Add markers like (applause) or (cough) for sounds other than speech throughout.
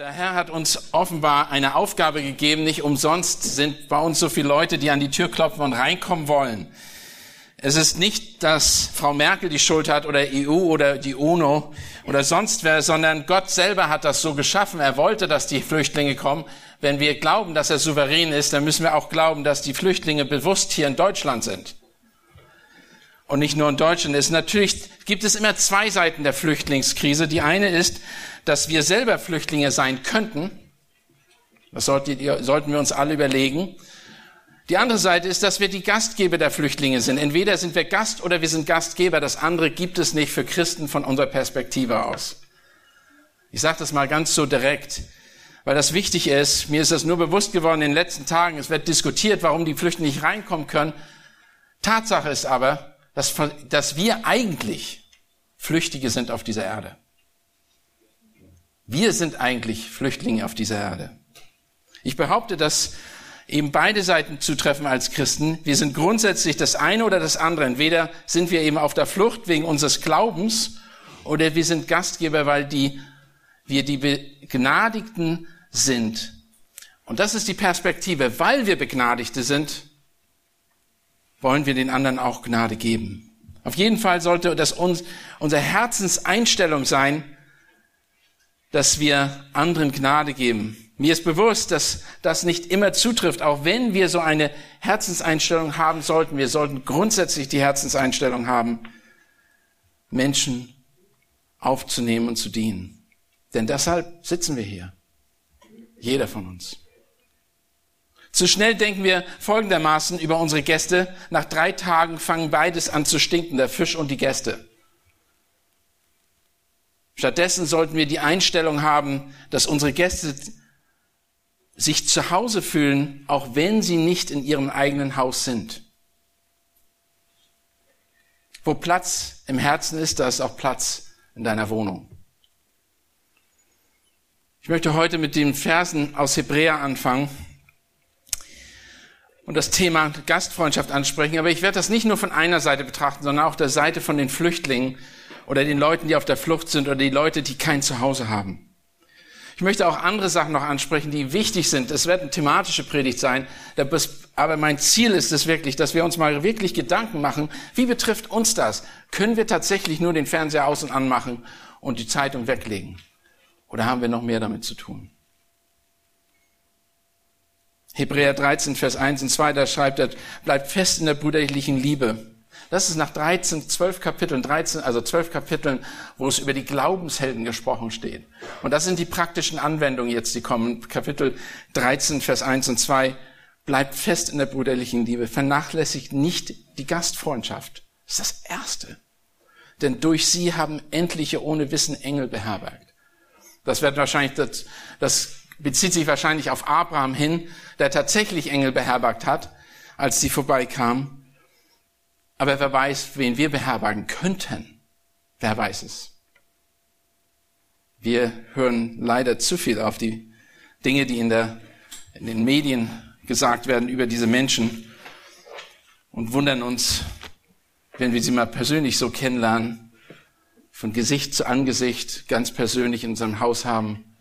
Der Herr hat uns offenbar eine Aufgabe gegeben. Nicht umsonst sind bei uns so viele Leute, die an die Tür klopfen und reinkommen wollen. Es ist nicht, dass Frau Merkel die Schuld hat oder EU oder die UNO oder sonst wer, sondern Gott selber hat das so geschaffen. Er wollte, dass die Flüchtlinge kommen. Wenn wir glauben, dass er souverän ist, dann müssen wir auch glauben, dass die Flüchtlinge bewusst hier in Deutschland sind. Und nicht nur in Deutschland ist. Natürlich gibt es immer zwei Seiten der Flüchtlingskrise. Die eine ist, dass wir selber Flüchtlinge sein könnten. Das sollten wir uns alle überlegen. Die andere Seite ist, dass wir die Gastgeber der Flüchtlinge sind. Entweder sind wir Gast oder wir sind Gastgeber. Das andere gibt es nicht für Christen von unserer Perspektive aus. Ich sage das mal ganz so direkt, weil das wichtig ist. Mir ist das nur bewusst geworden in den letzten Tagen. Es wird diskutiert, warum die Flüchtlinge nicht reinkommen können. Tatsache ist aber, dass, dass wir eigentlich Flüchtige sind auf dieser Erde. Wir sind eigentlich Flüchtlinge auf dieser Erde. Ich behaupte, dass eben beide Seiten zutreffen als Christen. Wir sind grundsätzlich das eine oder das andere. Entweder sind wir eben auf der Flucht wegen unseres Glaubens oder wir sind Gastgeber, weil die, wir die Begnadigten sind. Und das ist die Perspektive. Weil wir Begnadigte sind, wollen wir den anderen auch Gnade geben. Auf jeden Fall sollte das uns, unsere Herzenseinstellung sein, dass wir anderen Gnade geben. Mir ist bewusst, dass das nicht immer zutrifft, auch wenn wir so eine Herzenseinstellung haben sollten. Wir sollten grundsätzlich die Herzenseinstellung haben, Menschen aufzunehmen und zu dienen. Denn deshalb sitzen wir hier. Jeder von uns. Zu schnell denken wir folgendermaßen über unsere Gäste. Nach drei Tagen fangen beides an zu stinken, der Fisch und die Gäste. Stattdessen sollten wir die Einstellung haben, dass unsere Gäste sich zu Hause fühlen, auch wenn sie nicht in ihrem eigenen Haus sind. Wo Platz im Herzen ist, da ist auch Platz in deiner Wohnung. Ich möchte heute mit den Versen aus Hebräer anfangen und das Thema Gastfreundschaft ansprechen. Aber ich werde das nicht nur von einer Seite betrachten, sondern auch der Seite von den Flüchtlingen oder den Leuten, die auf der Flucht sind oder die Leute, die kein Zuhause haben. Ich möchte auch andere Sachen noch ansprechen, die wichtig sind. Es wird eine thematische Predigt sein, aber mein Ziel ist es wirklich, dass wir uns mal wirklich Gedanken machen, wie betrifft uns das? Können wir tatsächlich nur den Fernseher aus und anmachen und die Zeitung weglegen? Oder haben wir noch mehr damit zu tun? Hebräer 13, Vers 1 und 2, da schreibt er, bleibt fest in der brüderlichen Liebe. Das ist nach 13, 12 Kapiteln, 13, also 12 Kapiteln, wo es über die Glaubenshelden gesprochen steht. Und das sind die praktischen Anwendungen jetzt, die kommen. Kapitel 13, Vers 1 und 2. Bleibt fest in der brüderlichen Liebe. Vernachlässigt nicht die Gastfreundschaft. Das ist das Erste. Denn durch sie haben endliche ohne Wissen Engel beherbergt. Das wird wahrscheinlich, das, das bezieht sich wahrscheinlich auf Abraham hin, der tatsächlich Engel beherbergt hat, als sie vorbeikamen. Aber wer weiß, wen wir beherbergen könnten? Wer weiß es? Wir hören leider zu viel auf die Dinge, die in, der, in den Medien gesagt werden über diese Menschen und wundern uns, wenn wir sie mal persönlich so kennenlernen, von Gesicht zu Angesicht, ganz persönlich in unserem Haus haben,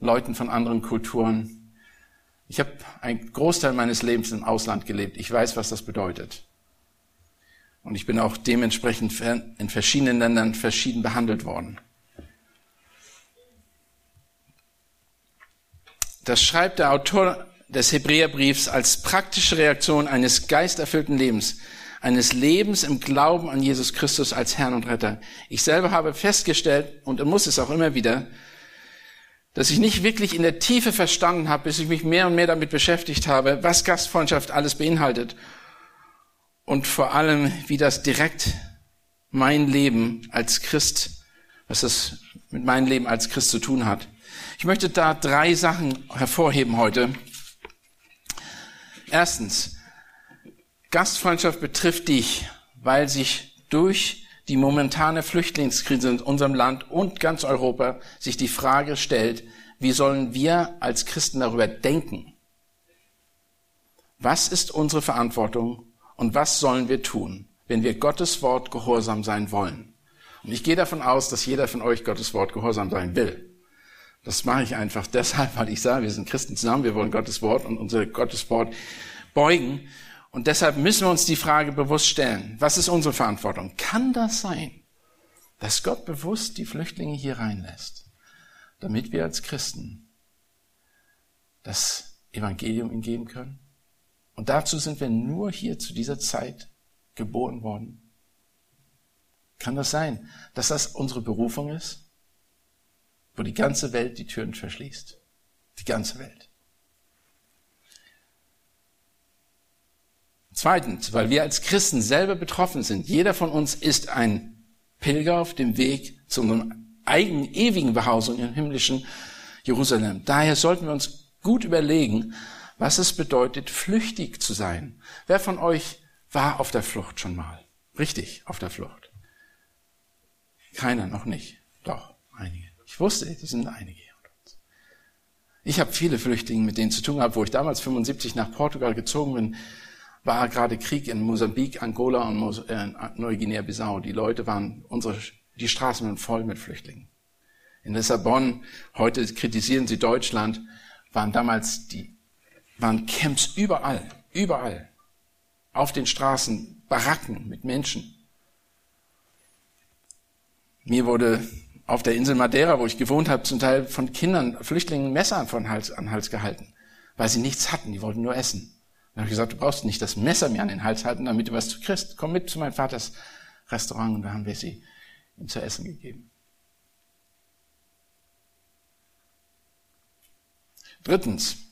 Leuten von anderen Kulturen. Ich habe einen Großteil meines Lebens im Ausland gelebt. Ich weiß, was das bedeutet. Und ich bin auch dementsprechend in verschiedenen Ländern verschieden behandelt worden. Das schreibt der Autor des Hebräerbriefs als praktische Reaktion eines geisterfüllten Lebens, eines Lebens im Glauben an Jesus Christus als Herrn und Retter. Ich selber habe festgestellt, und muss es auch immer wieder, dass ich nicht wirklich in der Tiefe verstanden habe, bis ich mich mehr und mehr damit beschäftigt habe, was Gastfreundschaft alles beinhaltet und vor allem, wie das direkt mein Leben als Christ, was das mit meinem Leben als Christ zu tun hat. Ich möchte da drei Sachen hervorheben heute. Erstens, Gastfreundschaft betrifft dich, weil sich durch die momentane Flüchtlingskrise in unserem Land und ganz Europa sich die Frage stellt, wie sollen wir als Christen darüber denken? Was ist unsere Verantwortung und was sollen wir tun, wenn wir Gottes Wort gehorsam sein wollen? Und ich gehe davon aus, dass jeder von euch Gottes Wort gehorsam sein will. Das mache ich einfach (laughs) deshalb, weil ich sage, wir sind Christen zusammen, wir wollen Gottes Wort und unser Gottes Wort beugen. Und deshalb müssen wir uns die Frage bewusst stellen, was ist unsere Verantwortung? Kann das sein, dass Gott bewusst die Flüchtlinge hier reinlässt, damit wir als Christen das Evangelium ihnen geben können? Und dazu sind wir nur hier zu dieser Zeit geboren worden. Kann das sein, dass das unsere Berufung ist? Wo die ganze Welt die Türen verschließt. Die ganze Welt. Zweitens, weil wir als Christen selber betroffen sind. Jeder von uns ist ein Pilger auf dem Weg zu unserem eigenen ewigen Behausung im himmlischen Jerusalem. Daher sollten wir uns gut überlegen, was es bedeutet, flüchtig zu sein. Wer von euch war auf der Flucht schon mal? Richtig, auf der Flucht. Keiner, noch nicht. Doch, einige. Ich wusste, es sind einige. Ich habe viele Flüchtlinge mit denen zu tun gehabt, wo ich damals 75 nach Portugal gezogen bin, war gerade Krieg in Mosambik, Angola und äh, Neuguinea-Bissau. Die Leute waren, unsere, die Straßen waren voll mit Flüchtlingen. In Lissabon, heute kritisieren sie Deutschland, waren damals die, waren Camps überall, überall. Auf den Straßen, Baracken mit Menschen. Mir wurde auf der Insel Madeira, wo ich gewohnt habe, zum Teil von Kindern, Flüchtlingen Messer von Hals, an Hals gehalten, weil sie nichts hatten, die wollten nur essen. Dann habe ich gesagt, du brauchst nicht das Messer mir an den Hals halten, damit du was zu kriegst. Komm mit zu meinem Vaters Restaurant und da haben wir sie ihm zu essen gegeben. Drittens,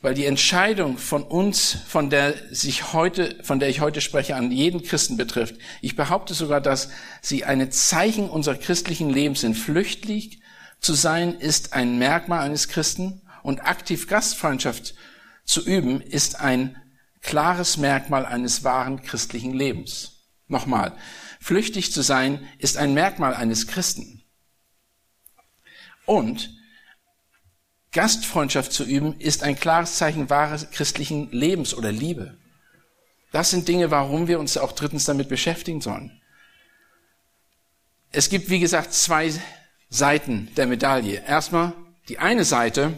weil die Entscheidung von uns, von der sich heute, von der ich heute spreche, an jeden Christen betrifft. Ich behaupte sogar, dass sie eine Zeichen unserer christlichen Lebens sind. Flüchtlich zu sein ist ein Merkmal eines Christen und aktiv Gastfreundschaft zu üben ist ein klares Merkmal eines wahren christlichen Lebens. Nochmal, flüchtig zu sein ist ein Merkmal eines Christen. Und Gastfreundschaft zu üben, ist ein klares Zeichen wahres christlichen Lebens oder Liebe. Das sind Dinge, warum wir uns auch drittens damit beschäftigen sollen. Es gibt, wie gesagt, zwei Seiten der Medaille. Erstmal die eine Seite,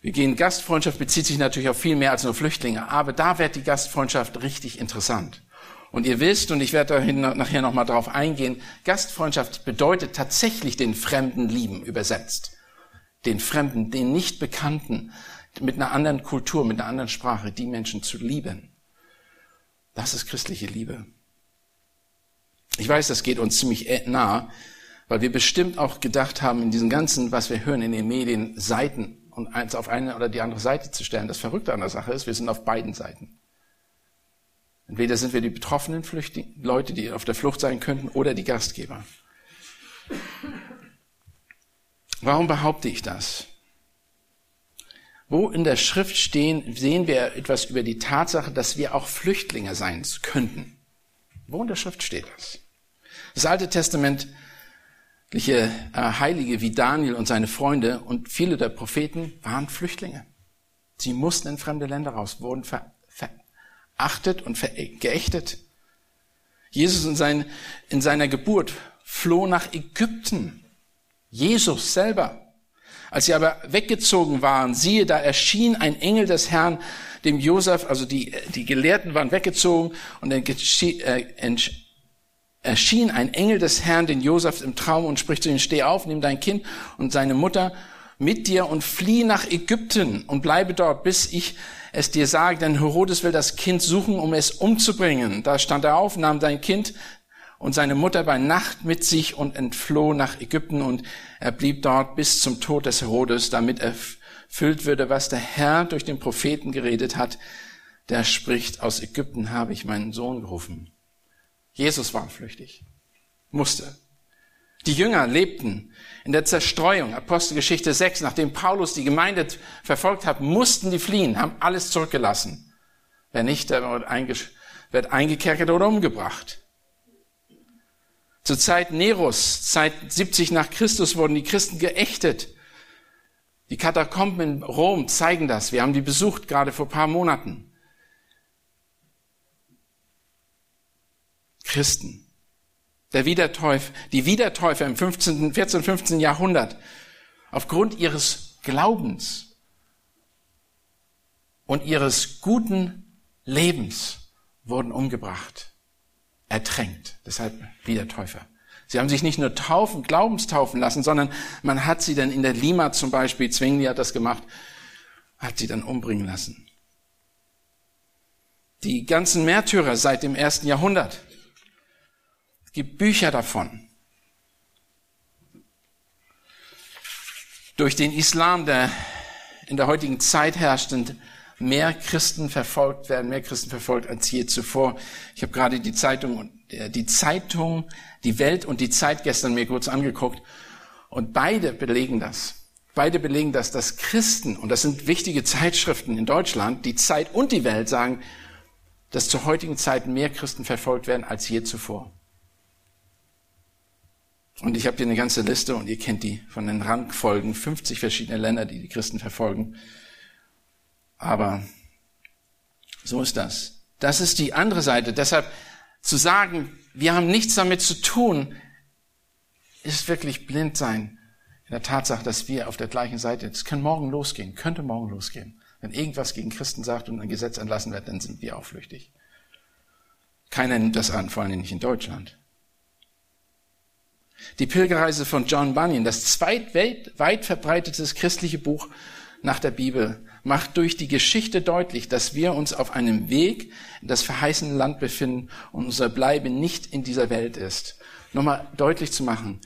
wir gehen, Gastfreundschaft bezieht sich natürlich auf viel mehr als nur Flüchtlinge, aber da wird die Gastfreundschaft richtig interessant. Und ihr wisst, und ich werde dahin nachher nochmal drauf eingehen, Gastfreundschaft bedeutet tatsächlich den Fremden lieben übersetzt den Fremden, den Nichtbekannten, mit einer anderen Kultur, mit einer anderen Sprache, die Menschen zu lieben. Das ist christliche Liebe. Ich weiß, das geht uns ziemlich nah, weil wir bestimmt auch gedacht haben, in diesen ganzen, was wir hören in den Medien, Seiten und eins auf eine oder die andere Seite zu stellen. Das Verrückte an der Sache ist, wir sind auf beiden Seiten. Entweder sind wir die betroffenen Flüchtlinge, Leute, die auf der Flucht sein könnten, oder die Gastgeber. Warum behaupte ich das? Wo in der Schrift stehen, sehen wir etwas über die Tatsache, dass wir auch Flüchtlinge sein könnten. Wo in der Schrift steht das? Das Alte Testamentliche äh, Heilige wie Daniel und seine Freunde und viele der Propheten waren Flüchtlinge. Sie mussten in fremde Länder raus, wurden ver, verachtet und ver, geächtet. Jesus in, sein, in seiner Geburt floh nach Ägypten Jesus selber. Als sie aber weggezogen waren, siehe, da erschien ein Engel des Herrn dem Josef, also die, die Gelehrten waren weggezogen und äh, erschien ein Engel des Herrn den Josef im Traum und spricht zu ihm, steh auf, nimm dein Kind und seine Mutter mit dir und flieh nach Ägypten und bleibe dort, bis ich es dir sage, denn Herodes will das Kind suchen, um es umzubringen. Da stand er auf, nahm sein Kind, und seine Mutter bei Nacht mit sich und entfloh nach Ägypten und er blieb dort bis zum Tod des Herodes, damit erfüllt würde, was der Herr durch den Propheten geredet hat. Der spricht, aus Ägypten habe ich meinen Sohn gerufen. Jesus war flüchtig, musste. Die Jünger lebten in der Zerstreuung, Apostelgeschichte 6, nachdem Paulus die Gemeinde verfolgt hat, mussten die fliehen, haben alles zurückgelassen. Wer nicht, der wird eingekerkert oder umgebracht. Zur Zeit Neros, Zeit 70 nach Christus, wurden die Christen geächtet. Die Katakomben in Rom zeigen das. Wir haben die besucht, gerade vor paar Monaten. Christen. Der Wiedertäufer, die Wiedertäufer im 15., 14., 15. Jahrhundert aufgrund ihres Glaubens und ihres guten Lebens wurden umgebracht, ertränkt. Deshalb Wiedertäufer. Sie haben sich nicht nur taufen, Glaubenstaufen lassen, sondern man hat sie dann in der Lima zum Beispiel, Zwingli hat das gemacht, hat sie dann umbringen lassen. Die ganzen Märtyrer seit dem ersten Jahrhundert. Es gibt Bücher davon. Durch den Islam, der in der heutigen Zeit herrscht und mehr Christen verfolgt werden, mehr Christen verfolgt als je zuvor. Ich habe gerade die Zeitung, äh, die Zeitung, die Welt und die Zeit gestern mir kurz angeguckt und beide belegen das. Beide belegen das, dass Christen, und das sind wichtige Zeitschriften in Deutschland, die Zeit und die Welt sagen, dass zur heutigen Zeit mehr Christen verfolgt werden als je zuvor. Und ich habe hier eine ganze Liste und ihr kennt die von den Rangfolgen, 50 verschiedene Länder, die die Christen verfolgen. Aber so ist das. Das ist die andere Seite. Deshalb zu sagen, wir haben nichts damit zu tun, ist wirklich blind sein in der Tatsache, dass wir auf der gleichen Seite, es kann morgen losgehen, könnte morgen losgehen. Wenn irgendwas gegen Christen sagt und ein Gesetz entlassen wird, dann sind wir auch flüchtig. Keiner nimmt das an, vor allem nicht in Deutschland. Die Pilgerreise von John Bunyan, das zweitweit verbreitetes christliche Buch nach der Bibel, macht durch die Geschichte deutlich, dass wir uns auf einem Weg in das verheißene Land befinden und unser Bleiben nicht in dieser Welt ist. Nochmal deutlich zu machen,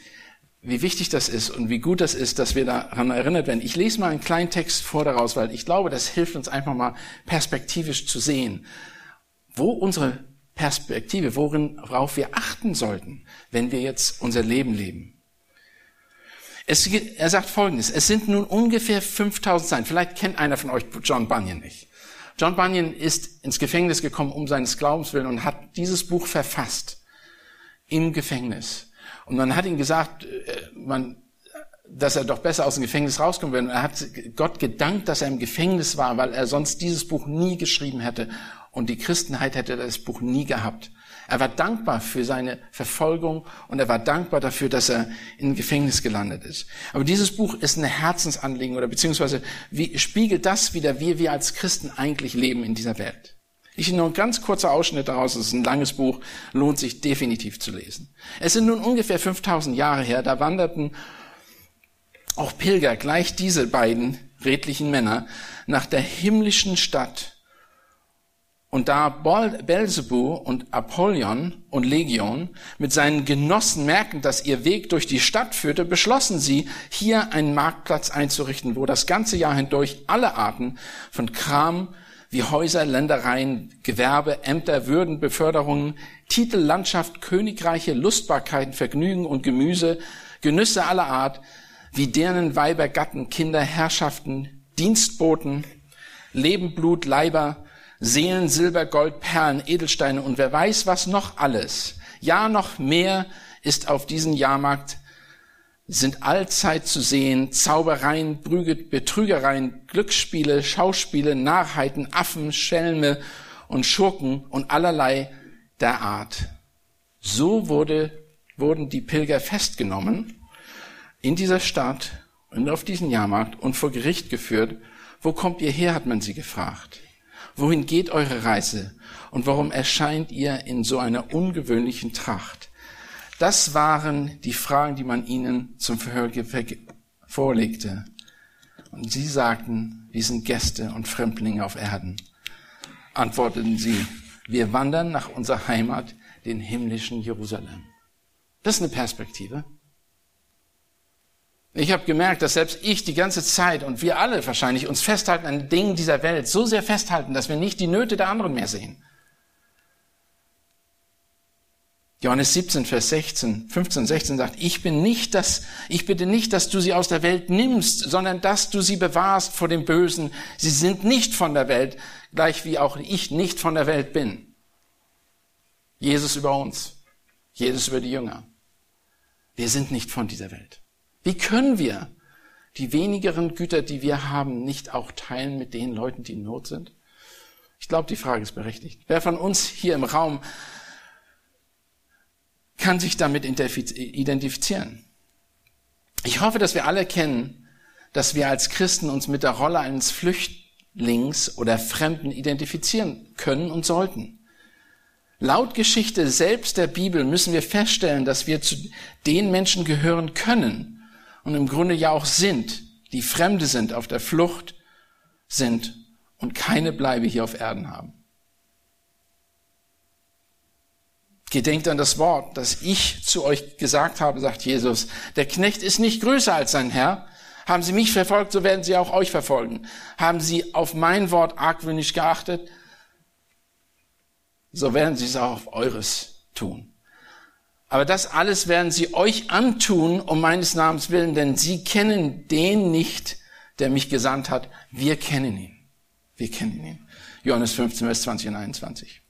wie wichtig das ist und wie gut das ist, dass wir daran erinnert werden. Ich lese mal einen kleinen Text vor daraus, weil ich glaube, das hilft uns einfach mal perspektivisch zu sehen, wo unsere Perspektive, worin, worauf wir achten sollten, wenn wir jetzt unser Leben leben. Es, er sagt Folgendes, es sind nun ungefähr 5000 sein. Vielleicht kennt einer von euch John Bunyan nicht. John Bunyan ist ins Gefängnis gekommen um seines Glaubens willen und hat dieses Buch verfasst. Im Gefängnis. Und man hat ihm gesagt, äh, man, dass er doch besser aus dem Gefängnis rauskommen würde. Und er hat Gott gedankt, dass er im Gefängnis war, weil er sonst dieses Buch nie geschrieben hätte. Und die Christenheit hätte das Buch nie gehabt. Er war dankbar für seine Verfolgung und er war dankbar dafür, dass er in Gefängnis gelandet ist. Aber dieses Buch ist eine Herzensanliegen oder beziehungsweise wie, spiegelt das wieder, wie wir als Christen eigentlich leben in dieser Welt. Ich nur ein ganz kurzer Ausschnitt daraus. Es ist ein langes Buch, lohnt sich definitiv zu lesen. Es sind nun ungefähr 5000 Jahre her, da wanderten auch Pilger, gleich diese beiden redlichen Männer, nach der himmlischen Stadt und da Belzebu und Apollyon und Legion mit seinen Genossen merken, dass ihr Weg durch die Stadt führte, beschlossen sie, hier einen Marktplatz einzurichten, wo das ganze Jahr hindurch alle Arten von Kram wie Häuser, Ländereien, Gewerbe, Ämter, Würden, Beförderungen, Titel, Landschaft, Königreiche, Lustbarkeiten, Vergnügen und Gemüse, Genüsse aller Art, wie deren Weiber, Gatten, Kinder, Herrschaften, Dienstboten, Leben, Blut, Leiber, Seelen, Silber, Gold, Perlen, Edelsteine und wer weiß was noch alles. Ja, noch mehr ist auf diesem Jahrmarkt, sind allzeit zu sehen, Zaubereien, Betrügereien, Glücksspiele, Schauspiele, Narrheiten, Affen, Schelme und Schurken und allerlei der Art. So wurde, wurden die Pilger festgenommen in dieser Stadt und auf diesen Jahrmarkt und vor Gericht geführt. Wo kommt ihr her, hat man sie gefragt. Wohin geht eure Reise? Und warum erscheint ihr in so einer ungewöhnlichen Tracht? Das waren die Fragen, die man ihnen zum Verhör vorlegte. Und sie sagten, wir sind Gäste und Fremdlinge auf Erden. Antworteten sie, wir wandern nach unserer Heimat, den himmlischen Jerusalem. Das ist eine Perspektive. Ich habe gemerkt, dass selbst ich die ganze Zeit und wir alle wahrscheinlich uns festhalten an Dingen dieser Welt, so sehr festhalten, dass wir nicht die Nöte der anderen mehr sehen. Johannes 17, Vers 16, 15, 16 sagt, ich bin nicht das, ich bitte nicht, dass du sie aus der Welt nimmst, sondern dass du sie bewahrst vor dem Bösen. Sie sind nicht von der Welt, gleich wie auch ich nicht von der Welt bin. Jesus über uns. Jesus über die Jünger. Wir sind nicht von dieser Welt. Wie können wir die wenigeren Güter, die wir haben, nicht auch teilen mit den Leuten, die in Not sind? Ich glaube, die Frage ist berechtigt. Wer von uns hier im Raum kann sich damit identifizieren? Ich hoffe, dass wir alle kennen, dass wir als Christen uns mit der Rolle eines Flüchtlings oder Fremden identifizieren können und sollten. Laut Geschichte selbst der Bibel müssen wir feststellen, dass wir zu den Menschen gehören können und im Grunde ja auch sind, die Fremde sind, auf der Flucht sind und keine Bleibe hier auf Erden haben. Gedenkt an das Wort, das ich zu euch gesagt habe, sagt Jesus. Der Knecht ist nicht größer als sein Herr. Haben sie mich verfolgt, so werden sie auch euch verfolgen. Haben sie auf mein Wort argwöhnisch geachtet, so werden sie es auch auf eures tun. Aber das alles werden sie euch antun, um meines Namens willen, denn sie kennen den nicht, der mich gesandt hat. Wir kennen ihn. Wir kennen ihn. Johannes 15, Vers 20 und 21.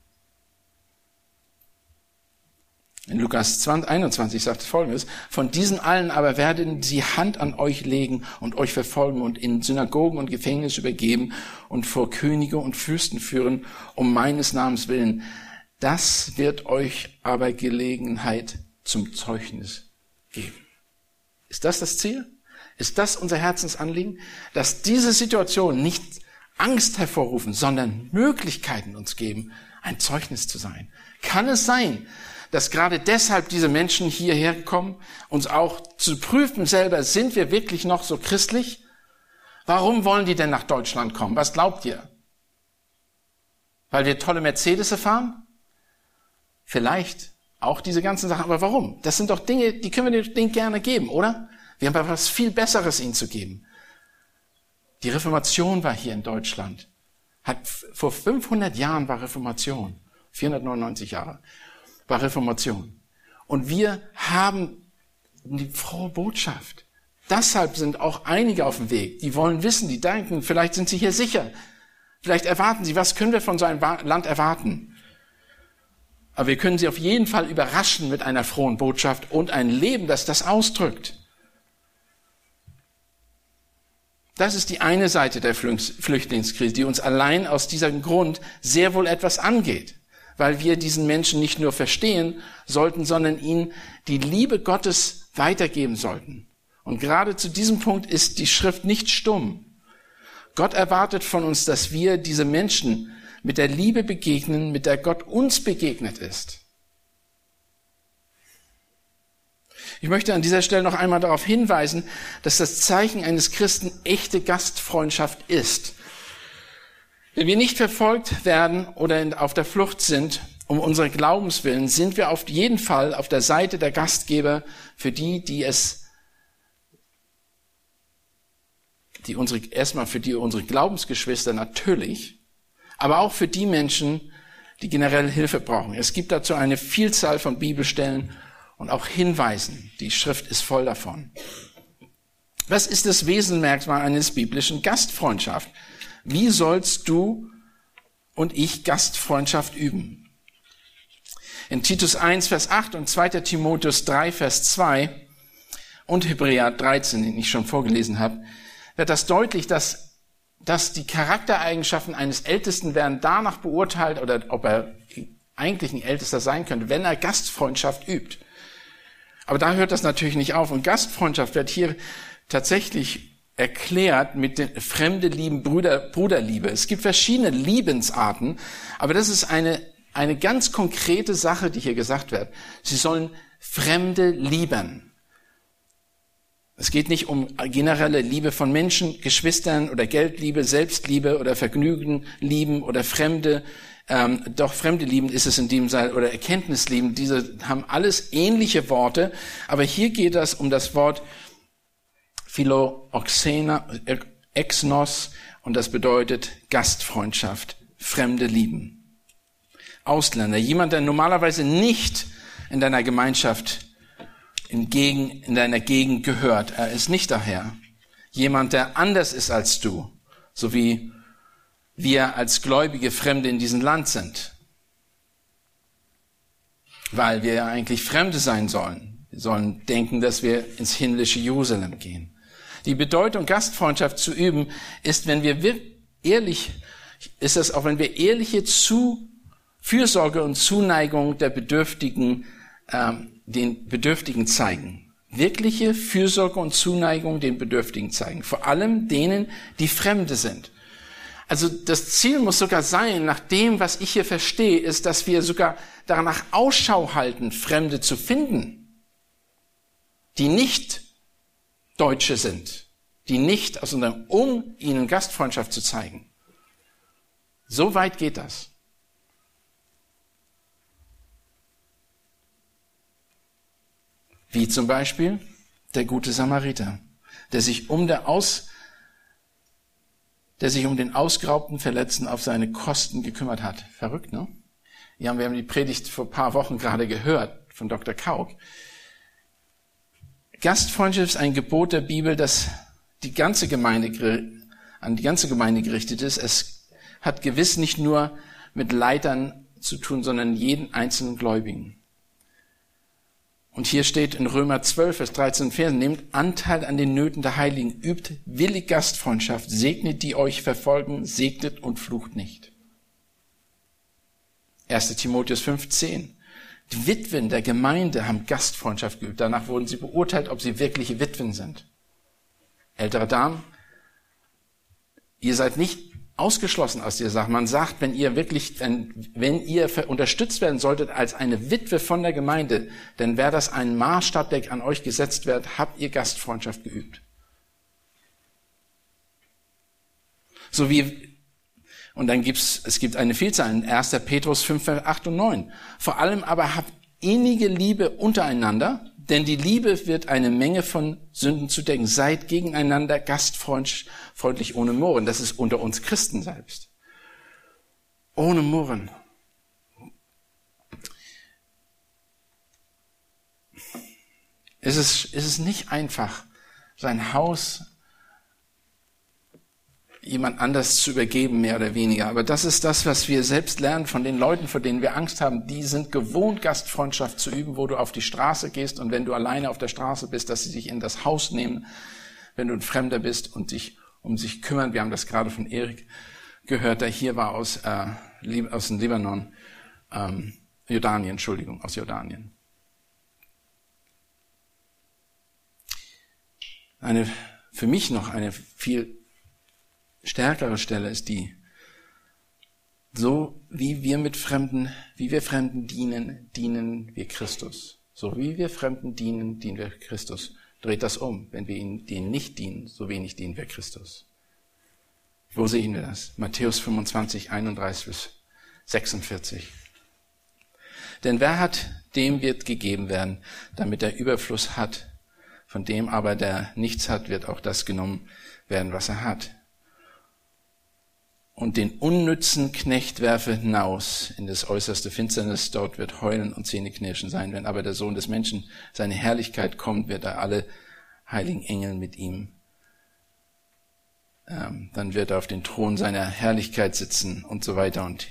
In Lukas 20, 21 sagt es folgendes, von diesen allen aber werden sie Hand an euch legen und euch verfolgen und in Synagogen und Gefängnisse übergeben und vor Könige und Fürsten führen, um meines Namens willen. Das wird euch aber Gelegenheit zum Zeugnis geben. Ist das das Ziel? Ist das unser Herzensanliegen? Dass diese Situation nicht Angst hervorrufen, sondern Möglichkeiten uns geben, ein Zeugnis zu sein. Kann es sein, dass gerade deshalb diese Menschen hierher kommen, uns auch zu prüfen selber, sind wir wirklich noch so christlich? Warum wollen die denn nach Deutschland kommen? Was glaubt ihr? Weil wir tolle Mercedes fahren? Vielleicht auch diese ganzen Sachen. Aber warum? Das sind doch Dinge, die können wir denen gerne geben, oder? Wir haben aber was viel Besseres ihnen zu geben. Die Reformation war hier in Deutschland. Hat, vor 500 Jahren war Reformation. 499 Jahre war Reformation. Und wir haben die frohe Botschaft. Deshalb sind auch einige auf dem Weg. Die wollen wissen, die denken, vielleicht sind sie hier sicher. Vielleicht erwarten sie, was können wir von so einem Land erwarten? Aber wir können sie auf jeden Fall überraschen mit einer frohen Botschaft und ein Leben, das das ausdrückt. Das ist die eine Seite der Flüchtlingskrise, die uns allein aus diesem Grund sehr wohl etwas angeht weil wir diesen Menschen nicht nur verstehen sollten, sondern ihnen die Liebe Gottes weitergeben sollten. Und gerade zu diesem Punkt ist die Schrift nicht stumm. Gott erwartet von uns, dass wir diese Menschen mit der Liebe begegnen, mit der Gott uns begegnet ist. Ich möchte an dieser Stelle noch einmal darauf hinweisen, dass das Zeichen eines Christen echte Gastfreundschaft ist. Wenn wir nicht verfolgt werden oder auf der Flucht sind, um unsere Glaubenswillen, sind wir auf jeden Fall auf der Seite der Gastgeber für die, die es, die unsere, erstmal für die unsere Glaubensgeschwister natürlich, aber auch für die Menschen, die generell Hilfe brauchen. Es gibt dazu eine Vielzahl von Bibelstellen und auch Hinweisen. Die Schrift ist voll davon. Was ist das Wesenmerkmal eines biblischen Gastfreundschaft? Wie sollst du und ich Gastfreundschaft üben? In Titus 1, Vers 8 und 2. Timotheus 3, Vers 2 und Hebräer 13, den ich schon vorgelesen habe, wird das deutlich, dass, dass die Charaktereigenschaften eines Ältesten werden danach beurteilt oder ob er eigentlich ein Ältester sein könnte, wenn er Gastfreundschaft übt. Aber da hört das natürlich nicht auf. Und Gastfreundschaft wird hier tatsächlich erklärt mit den Fremde lieben, Brüder, Bruderliebe. Es gibt verschiedene Liebensarten, aber das ist eine, eine ganz konkrete Sache, die hier gesagt wird. Sie sollen Fremde lieben. Es geht nicht um generelle Liebe von Menschen, Geschwistern oder Geldliebe, Selbstliebe oder Vergnügen lieben oder Fremde. Ähm, doch Fremde lieben ist es in dem Fall oder Erkenntnis lieben. Diese haben alles ähnliche Worte, aber hier geht es um das Wort Philooxena, Exnos, und das bedeutet Gastfreundschaft, Fremde lieben. Ausländer, jemand, der normalerweise nicht in deiner Gemeinschaft in, Gegend, in deiner Gegend gehört. Er ist nicht daher. Jemand, der anders ist als du, so wie wir als gläubige Fremde in diesem Land sind. Weil wir ja eigentlich Fremde sein sollen. Wir sollen denken, dass wir ins himmlische Jerusalem gehen. Die Bedeutung Gastfreundschaft zu üben ist, wenn wir ehrlich, ist das auch, wenn wir ehrliche zu Fürsorge und Zuneigung der Bedürftigen, ähm, den Bedürftigen zeigen. wirkliche Fürsorge und Zuneigung den Bedürftigen zeigen, vor allem denen, die Fremde sind. Also das Ziel muss sogar sein, nach dem, was ich hier verstehe, ist, dass wir sogar danach Ausschau halten, Fremde zu finden, die nicht Deutsche sind, die nicht unserem, um ihnen Gastfreundschaft zu zeigen. So weit geht das. Wie zum Beispiel der gute Samariter, der sich um der Aus, der sich um den ausgeraubten Verletzten auf seine Kosten gekümmert hat. Verrückt, ne? Ja, wir haben die Predigt vor paar Wochen gerade gehört von Dr. Kauk. Gastfreundschaft ist ein Gebot der Bibel, das die ganze Gemeinde, an die ganze Gemeinde gerichtet ist. Es hat gewiss nicht nur mit Leitern zu tun, sondern jeden einzelnen Gläubigen. Und hier steht in Römer 12, Vers 13 und 14, nehmt Anteil an den Nöten der Heiligen, übt willig Gastfreundschaft, segnet die euch verfolgen, segnet und flucht nicht. 1 Timotheus 5,10. Die Witwen der Gemeinde haben Gastfreundschaft geübt. Danach wurden sie beurteilt, ob sie wirkliche Witwen sind. Ältere Damen, ihr seid nicht ausgeschlossen aus dieser Sache. Man sagt, wenn ihr wirklich, wenn ihr unterstützt werden solltet als eine Witwe von der Gemeinde, dann wäre das ein Maßstab, der an euch gesetzt wird, habt ihr Gastfreundschaft geübt. So wie, und dann gibt's, es gibt eine Vielzahl in 1. Petrus 5, 8 und 9. Vor allem aber habt innige Liebe untereinander, denn die Liebe wird eine Menge von Sünden zu decken. Seid gegeneinander gastfreundlich ohne Murren. Das ist unter uns Christen selbst. Ohne Murren. Es ist, es ist nicht einfach, sein Haus jemand anders zu übergeben, mehr oder weniger. Aber das ist das, was wir selbst lernen von den Leuten, vor denen wir Angst haben. Die sind gewohnt, Gastfreundschaft zu üben, wo du auf die Straße gehst und wenn du alleine auf der Straße bist, dass sie sich in das Haus nehmen, wenn du ein Fremder bist und dich um sich kümmern. Wir haben das gerade von Erik gehört, der hier war aus, äh, aus dem Libanon, ähm, Jordanien, Entschuldigung, aus Jordanien. Eine, für mich noch eine viel stärkere Stelle ist die, so wie wir mit Fremden, wie wir Fremden dienen, dienen wir Christus. So wie wir Fremden dienen, dienen wir Christus. Dreht das um. Wenn wir ihnen, denen nicht dienen, so wenig dienen wir Christus. Wo sehen wir das? Matthäus 25, 31 bis 46. Denn wer hat, dem wird gegeben werden, damit er Überfluss hat. Von dem aber, der nichts hat, wird auch das genommen werden, was er hat und den unnützen Knecht werfe hinaus in das äußerste Finsternis. Dort wird Heulen und Zähneknirschen sein. Wenn aber der Sohn des Menschen seine Herrlichkeit kommt, wird er alle heiligen Engel mit ihm. Ähm, dann wird er auf den Thron seiner Herrlichkeit sitzen und so weiter. Und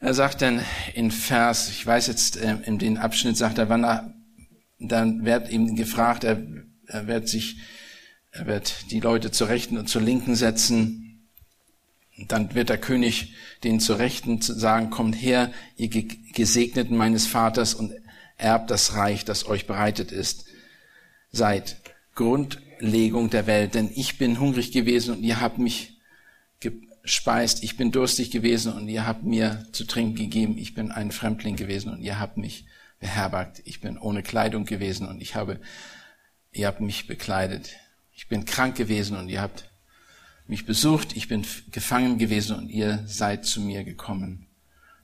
er sagt dann in Vers, ich weiß jetzt, äh, in den Abschnitt sagt er, wann er, dann wird ihm gefragt, er, er wird sich, er wird die Leute zur Rechten und zur Linken setzen dann wird der König den zur Rechten sagen, kommt her, ihr Gesegneten meines Vaters und erbt das Reich, das euch bereitet ist. Seit Grundlegung der Welt, denn ich bin hungrig gewesen und ihr habt mich gespeist, ich bin durstig gewesen und ihr habt mir zu trinken gegeben, ich bin ein Fremdling gewesen und ihr habt mich beherbergt, ich bin ohne Kleidung gewesen und ich habe, ihr habt mich bekleidet, ich bin krank gewesen und ihr habt mich besucht, ich bin gefangen gewesen und ihr seid zu mir gekommen.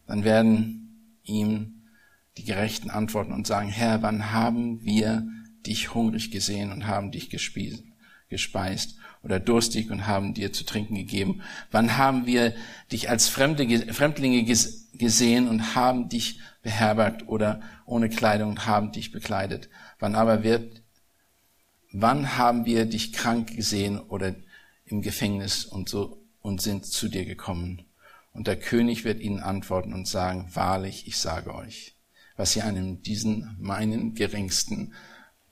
Dann werden ihm die Gerechten antworten und sagen, Herr, wann haben wir dich hungrig gesehen und haben dich gespeist oder durstig und haben dir zu trinken gegeben? Wann haben wir dich als Fremde, Fremdlinge gesehen und haben dich beherbergt oder ohne Kleidung und haben dich bekleidet? Wann aber wird, wann haben wir dich krank gesehen oder im Gefängnis und so und sind zu dir gekommen. Und der König wird ihnen antworten und sagen, wahrlich, ich sage euch, was ihr einem diesen meinen geringsten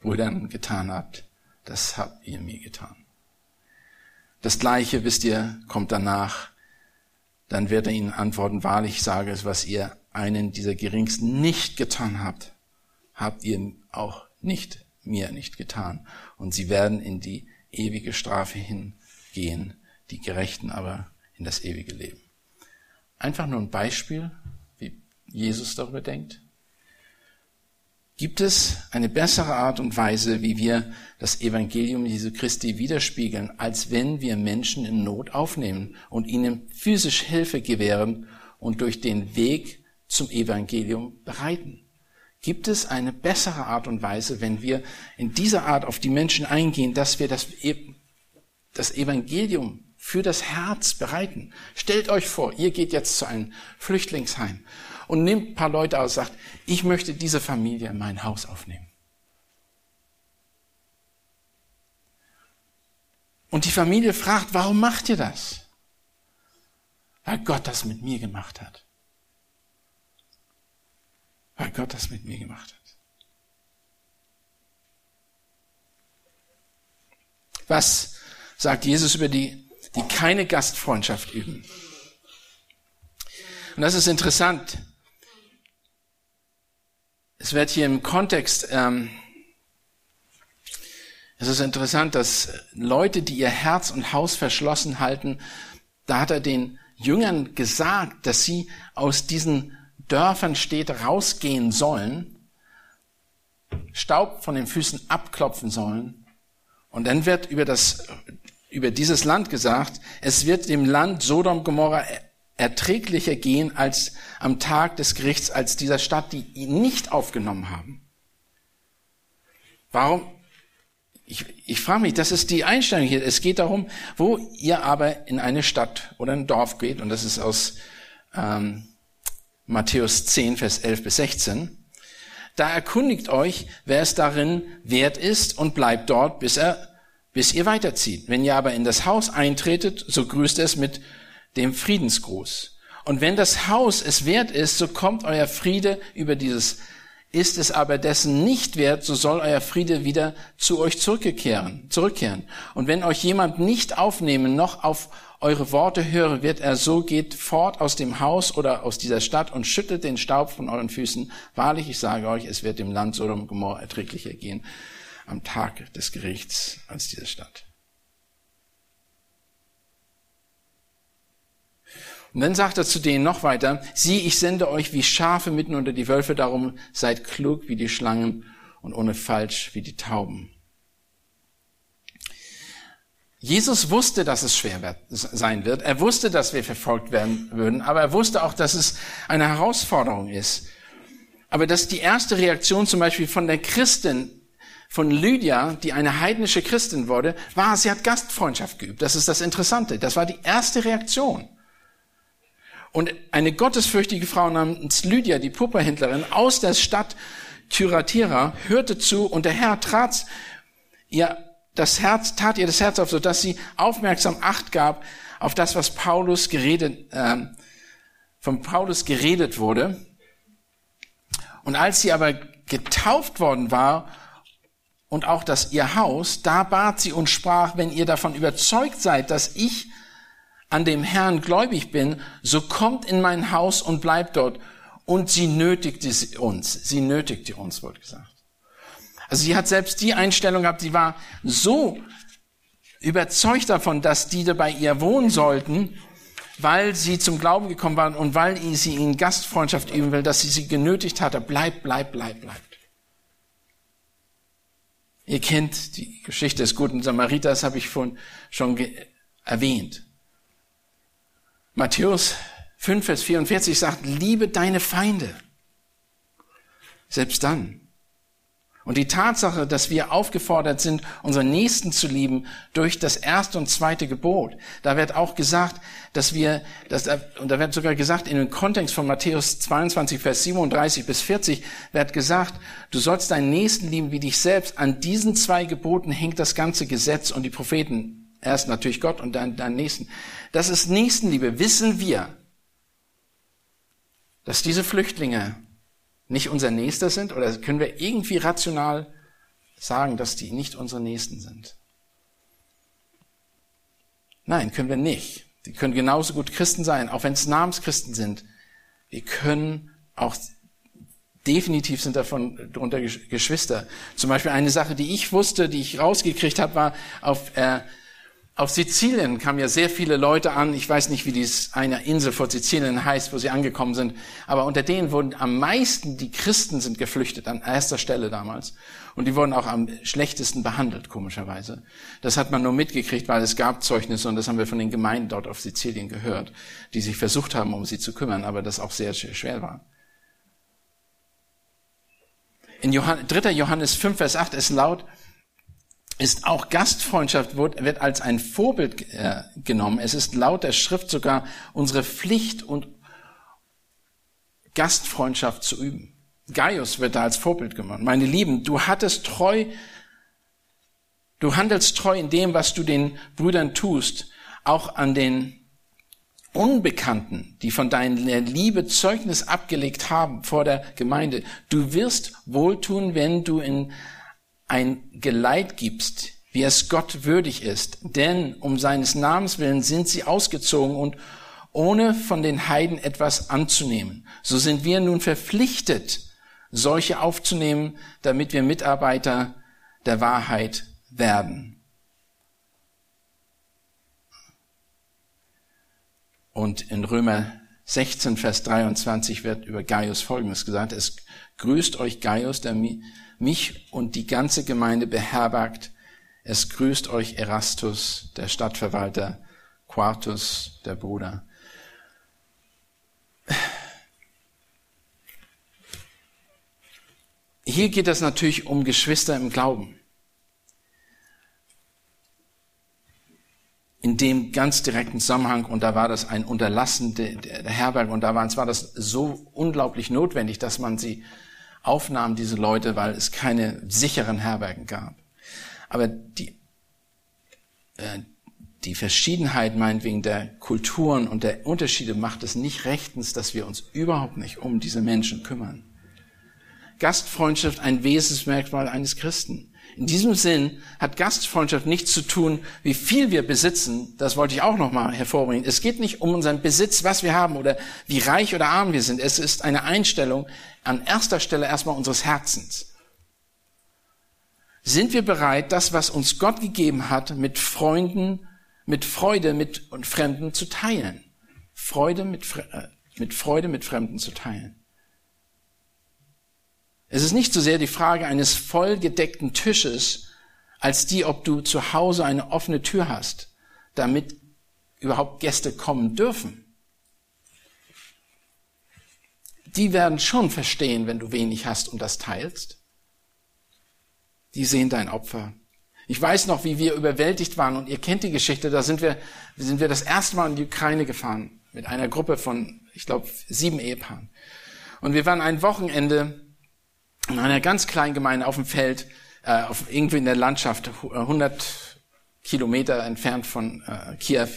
Brüdern getan habt, das habt ihr mir getan. Das Gleiche, wisst ihr, kommt danach. Dann wird er ihnen antworten, wahrlich, ich sage es, was ihr einen dieser geringsten nicht getan habt, habt ihr auch nicht, mir nicht getan. Und sie werden in die ewige Strafe hingehen, die Gerechten aber in das ewige Leben. Einfach nur ein Beispiel, wie Jesus darüber denkt. Gibt es eine bessere Art und Weise, wie wir das Evangelium Jesu Christi widerspiegeln, als wenn wir Menschen in Not aufnehmen und ihnen physisch Hilfe gewähren und durch den Weg zum Evangelium bereiten? Gibt es eine bessere Art und Weise, wenn wir in dieser Art auf die Menschen eingehen, dass wir das, das Evangelium für das Herz bereiten? Stellt euch vor, ihr geht jetzt zu einem Flüchtlingsheim und nehmt ein paar Leute aus und sagt, ich möchte diese Familie in mein Haus aufnehmen. Und die Familie fragt, warum macht ihr das? Weil Gott das mit mir gemacht hat weil Gott das mit mir gemacht hat. Was sagt Jesus über die, die keine Gastfreundschaft üben? Und das ist interessant. Es wird hier im Kontext, ähm, es ist interessant, dass Leute, die ihr Herz und Haus verschlossen halten, da hat er den Jüngern gesagt, dass sie aus diesen Dörfern steht, rausgehen sollen, Staub von den Füßen abklopfen sollen. Und dann wird über das, über dieses Land gesagt, es wird dem Land Sodom Gomorra erträglicher gehen als am Tag des Gerichts, als dieser Stadt, die ihn nicht aufgenommen haben. Warum? Ich, ich frage mich, das ist die Einstellung hier. Es geht darum, wo ihr aber in eine Stadt oder ein Dorf geht, und das ist aus ähm, Matthäus 10, Vers 11 bis 16. Da erkundigt euch, wer es darin wert ist und bleibt dort, bis er, bis ihr weiterzieht. Wenn ihr aber in das Haus eintretet, so grüßt es mit dem Friedensgruß. Und wenn das Haus es wert ist, so kommt euer Friede über dieses. Ist es aber dessen nicht wert, so soll euer Friede wieder zu euch zurückkehren, zurückkehren. Und wenn euch jemand nicht aufnehmen, noch auf eure Worte höre, wird er so, geht fort aus dem Haus oder aus dieser Stadt und schüttelt den Staub von euren Füßen. Wahrlich, ich sage euch, es wird dem Land Sodom und erträglicher gehen am Tag des Gerichts als diese Stadt. Und dann sagt er zu denen noch weiter, sieh, ich sende euch wie Schafe mitten unter die Wölfe, darum seid klug wie die Schlangen und ohne Falsch wie die Tauben. Jesus wusste, dass es schwer sein wird. Er wusste, dass wir verfolgt werden würden, aber er wusste auch, dass es eine Herausforderung ist. Aber dass die erste Reaktion zum Beispiel von der Christin, von Lydia, die eine heidnische Christin wurde, war, sie hat Gastfreundschaft geübt. Das ist das Interessante. Das war die erste Reaktion. Und eine gottesfürchtige Frau namens Lydia, die Pupperhändlerin aus der Stadt Thyatira, hörte zu und der Herr trat ihr das Herz, tat ihr das Herz auf, so dass sie aufmerksam Acht gab auf das, was Paulus geredet, äh, von Paulus geredet wurde. Und als sie aber getauft worden war und auch das ihr Haus, da bat sie und sprach, wenn ihr davon überzeugt seid, dass ich an dem Herrn gläubig bin, so kommt in mein Haus und bleibt dort. Und sie nötigte uns, sie nötigte uns, wurde gesagt. Also sie hat selbst die Einstellung gehabt, sie war so überzeugt davon, dass die da bei ihr wohnen sollten, weil sie zum Glauben gekommen waren und weil sie ihnen Gastfreundschaft üben will, dass sie sie genötigt hatte, bleib, bleib, bleib, bleibt. Ihr kennt die Geschichte des guten Samariters, habe ich von, schon erwähnt. Matthäus 5, Vers 44 sagt, liebe deine Feinde. Selbst dann, und die Tatsache, dass wir aufgefordert sind, unseren Nächsten zu lieben durch das erste und zweite Gebot, da wird auch gesagt, dass wir, dass, und da wird sogar gesagt, in dem Kontext von Matthäus 22, Vers 37 bis 40, wird gesagt, du sollst deinen Nächsten lieben wie dich selbst. An diesen zwei Geboten hängt das ganze Gesetz und die Propheten. Erst natürlich Gott und dann deinen Nächsten. Das ist Nächstenliebe. Wissen wir, dass diese Flüchtlinge nicht unser Nächster sind? Oder können wir irgendwie rational sagen, dass die nicht unsere Nächsten sind? Nein, können wir nicht. Die können genauso gut Christen sein, auch wenn es Namenschristen sind. Wir können auch definitiv sind davon drunter Geschwister. Zum Beispiel eine Sache, die ich wusste, die ich rausgekriegt habe, war auf äh, auf Sizilien kamen ja sehr viele Leute an. Ich weiß nicht, wie dies eine Insel vor Sizilien heißt, wo sie angekommen sind. Aber unter denen wurden am meisten die Christen sind geflüchtet, an erster Stelle damals. Und die wurden auch am schlechtesten behandelt, komischerweise. Das hat man nur mitgekriegt, weil es gab Zeugnisse und das haben wir von den Gemeinden dort auf Sizilien gehört, die sich versucht haben, um sie zu kümmern, aber das auch sehr schwer war. In Johann, 3. Johannes 5, Vers 8 ist laut, ist auch Gastfreundschaft wird, als ein Vorbild äh, genommen. Es ist laut der Schrift sogar unsere Pflicht und Gastfreundschaft zu üben. Gaius wird da als Vorbild genommen. Meine Lieben, du hattest treu, du handelst treu in dem, was du den Brüdern tust, auch an den Unbekannten, die von deiner Liebe Zeugnis abgelegt haben vor der Gemeinde. Du wirst wohltun, wenn du in ein Geleit gibst, wie es Gott würdig ist. Denn um seines Namens willen sind sie ausgezogen und ohne von den Heiden etwas anzunehmen. So sind wir nun verpflichtet, solche aufzunehmen, damit wir Mitarbeiter der Wahrheit werden. Und in Römer 16, Vers 23 wird über Gaius Folgendes gesagt. Es grüßt euch Gaius, der mich und die ganze Gemeinde beherbergt. Es grüßt euch Erastus, der Stadtverwalter, Quartus, der Bruder. Hier geht es natürlich um Geschwister im Glauben. in dem ganz direkten Zusammenhang, und da war das ein Unterlassen der, Herberge, und da war, war das so unglaublich notwendig, dass man sie aufnahm, diese Leute, weil es keine sicheren Herbergen gab. Aber die, äh, die Verschiedenheit meinetwegen der Kulturen und der Unterschiede macht es nicht rechtens, dass wir uns überhaupt nicht um diese Menschen kümmern. Gastfreundschaft ein Wesensmerkmal eines Christen. In diesem Sinn hat Gastfreundschaft nichts zu tun, wie viel wir besitzen. Das wollte ich auch nochmal hervorbringen. Es geht nicht um unseren Besitz, was wir haben oder wie reich oder arm wir sind. Es ist eine Einstellung an erster Stelle erstmal unseres Herzens. Sind wir bereit, das, was uns Gott gegeben hat, mit Freunden, mit Freude mit und Fremden zu teilen? Freude mit, äh, mit Freude mit Fremden zu teilen. Es ist nicht so sehr die Frage eines vollgedeckten Tisches, als die, ob du zu Hause eine offene Tür hast, damit überhaupt Gäste kommen dürfen. Die werden schon verstehen, wenn du wenig hast und das teilst. Die sehen dein Opfer. Ich weiß noch, wie wir überwältigt waren und ihr kennt die Geschichte. Da sind wir, sind wir das erste Mal in die Ukraine gefahren mit einer Gruppe von, ich glaube, sieben Ehepaaren. Und wir waren ein Wochenende in einer ganz kleinen Gemeinde auf dem Feld, äh, auf, irgendwie in der Landschaft, 100 äh, Kilometer entfernt von äh, Kiew.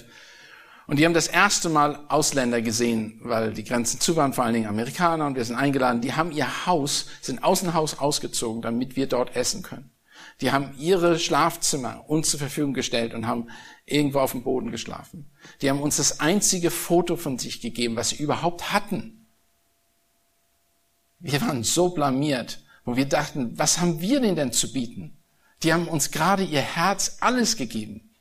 Und die haben das erste Mal Ausländer gesehen, weil die Grenzen zu waren, vor allen Dingen Amerikaner, und wir sind eingeladen. Die haben ihr Haus, sind aus dem Haus ausgezogen, damit wir dort essen können. Die haben ihre Schlafzimmer uns zur Verfügung gestellt und haben irgendwo auf dem Boden geschlafen. Die haben uns das einzige Foto von sich gegeben, was sie überhaupt hatten. Wir waren so blamiert, wo wir dachten, was haben wir denn denn zu bieten? Die haben uns gerade ihr Herz alles gegeben.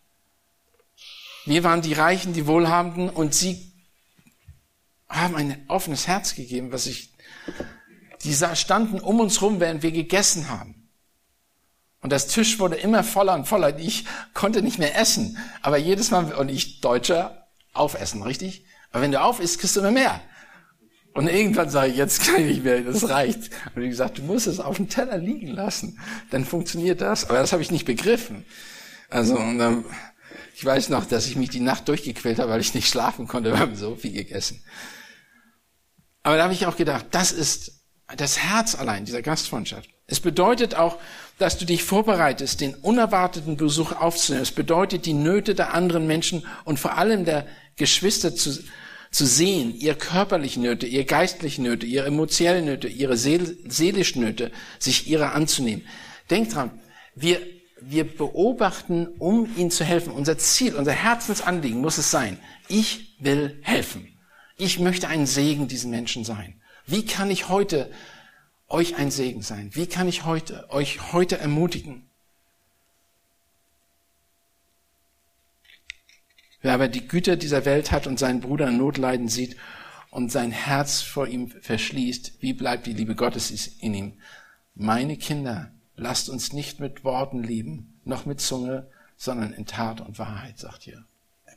Wir waren die Reichen, die Wohlhabenden und sie haben ein offenes Herz gegeben, was ich, die standen um uns rum, während wir gegessen haben. Und das Tisch wurde immer voller und voller. Ich konnte nicht mehr essen. Aber jedes Mal, und ich Deutscher, aufessen, richtig? Aber wenn du auf isst, kriegst du immer mehr. Und irgendwann sage ich, jetzt kann ich nicht mehr, das reicht. Und wie gesagt, du musst es auf dem Teller liegen lassen. Dann funktioniert das. Aber das habe ich nicht begriffen. Also, und dann, ich weiß noch, dass ich mich die Nacht durchgequält habe, weil ich nicht schlafen konnte. Wir haben so viel gegessen. Aber da habe ich auch gedacht, das ist das Herz allein dieser Gastfreundschaft. Es bedeutet auch, dass du dich vorbereitest, den unerwarteten Besuch aufzunehmen. Es bedeutet, die Nöte der anderen Menschen und vor allem der Geschwister zu, zu sehen, ihr körperliche Nöte, ihr geistliche Nöte, ihre emotionellen Nöte, ihre seel seelischen Nöte, sich ihrer anzunehmen. Denkt dran, wir, wir beobachten, um ihnen zu helfen. Unser Ziel, unser Herzensanliegen muss es sein, ich will helfen. Ich möchte ein Segen diesen Menschen sein. Wie kann ich heute euch ein Segen sein? Wie kann ich heute, euch heute ermutigen? Wer aber die Güter dieser Welt hat und seinen Bruder in Not leiden sieht und sein Herz vor ihm verschließt, wie bleibt die Liebe Gottes in ihm? Meine Kinder, lasst uns nicht mit Worten lieben, noch mit Zunge, sondern in Tat und Wahrheit, sagt hier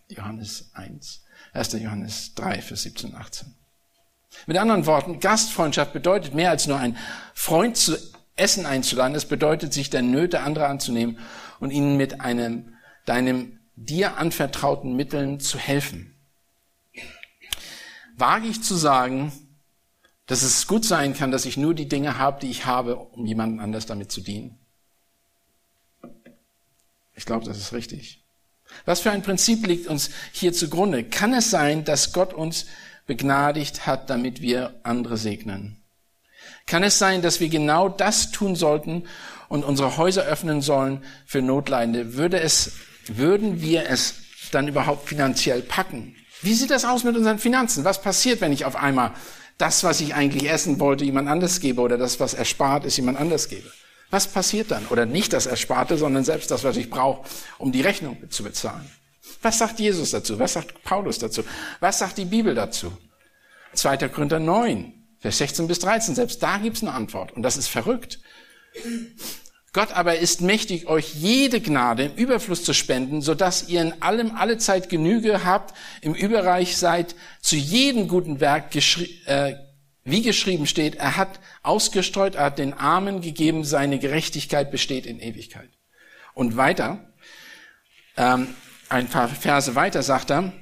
Johannes 1, 1. Johannes 3, Vers 17 und 18. Mit anderen Worten, Gastfreundschaft bedeutet mehr als nur ein Freund zu Essen einzuladen. Es bedeutet, sich der Nöte anderer anzunehmen und ihnen mit einem, deinem dir anvertrauten Mitteln zu helfen. Wage ich zu sagen, dass es gut sein kann, dass ich nur die Dinge habe, die ich habe, um jemandem anders damit zu dienen? Ich glaube, das ist richtig. Was für ein Prinzip liegt uns hier zugrunde? Kann es sein, dass Gott uns begnadigt hat, damit wir andere segnen? Kann es sein, dass wir genau das tun sollten und unsere Häuser öffnen sollen für Notleidende? Würde es, würden wir es dann überhaupt finanziell packen? Wie sieht das aus mit unseren Finanzen? Was passiert, wenn ich auf einmal das, was ich eigentlich essen wollte, jemand anders gebe oder das, was erspart ist, jemand anders gebe? Was passiert dann? Oder nicht das Ersparte, sondern selbst das, was ich brauche, um die Rechnung zu bezahlen. Was sagt Jesus dazu? Was sagt Paulus dazu? Was sagt die Bibel dazu? 2. Korinther 9, Vers 16 bis 13. Selbst da gibt's eine Antwort. Und das ist verrückt. Gott aber ist mächtig, euch jede Gnade im Überfluss zu spenden, so dass ihr in allem alle Zeit Genüge habt, im Überreich seid, zu jedem guten Werk äh, wie geschrieben steht, er hat ausgestreut, er hat den Armen gegeben, seine Gerechtigkeit besteht in Ewigkeit. Und weiter, ähm, ein paar Verse weiter sagt er,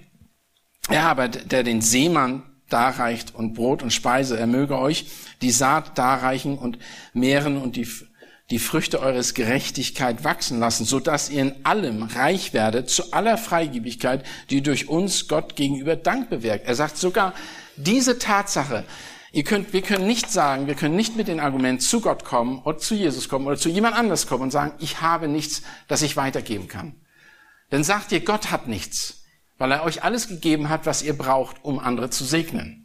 er aber, der den Seemann darreicht und Brot und Speise, er möge euch die Saat darreichen und mehren und die, die Früchte eures Gerechtigkeit wachsen lassen, so dass ihr in allem reich werdet, zu aller Freigebigkeit, die durch uns Gott gegenüber Dank bewirkt. Er sagt sogar, diese Tatsache, Ihr könnt, wir können nicht sagen, wir können nicht mit den Argumenten zu Gott kommen oder zu Jesus kommen oder zu jemand anders kommen und sagen, ich habe nichts, das ich weitergeben kann. Dann sagt ihr, Gott hat nichts, weil er euch alles gegeben hat, was ihr braucht, um andere zu segnen.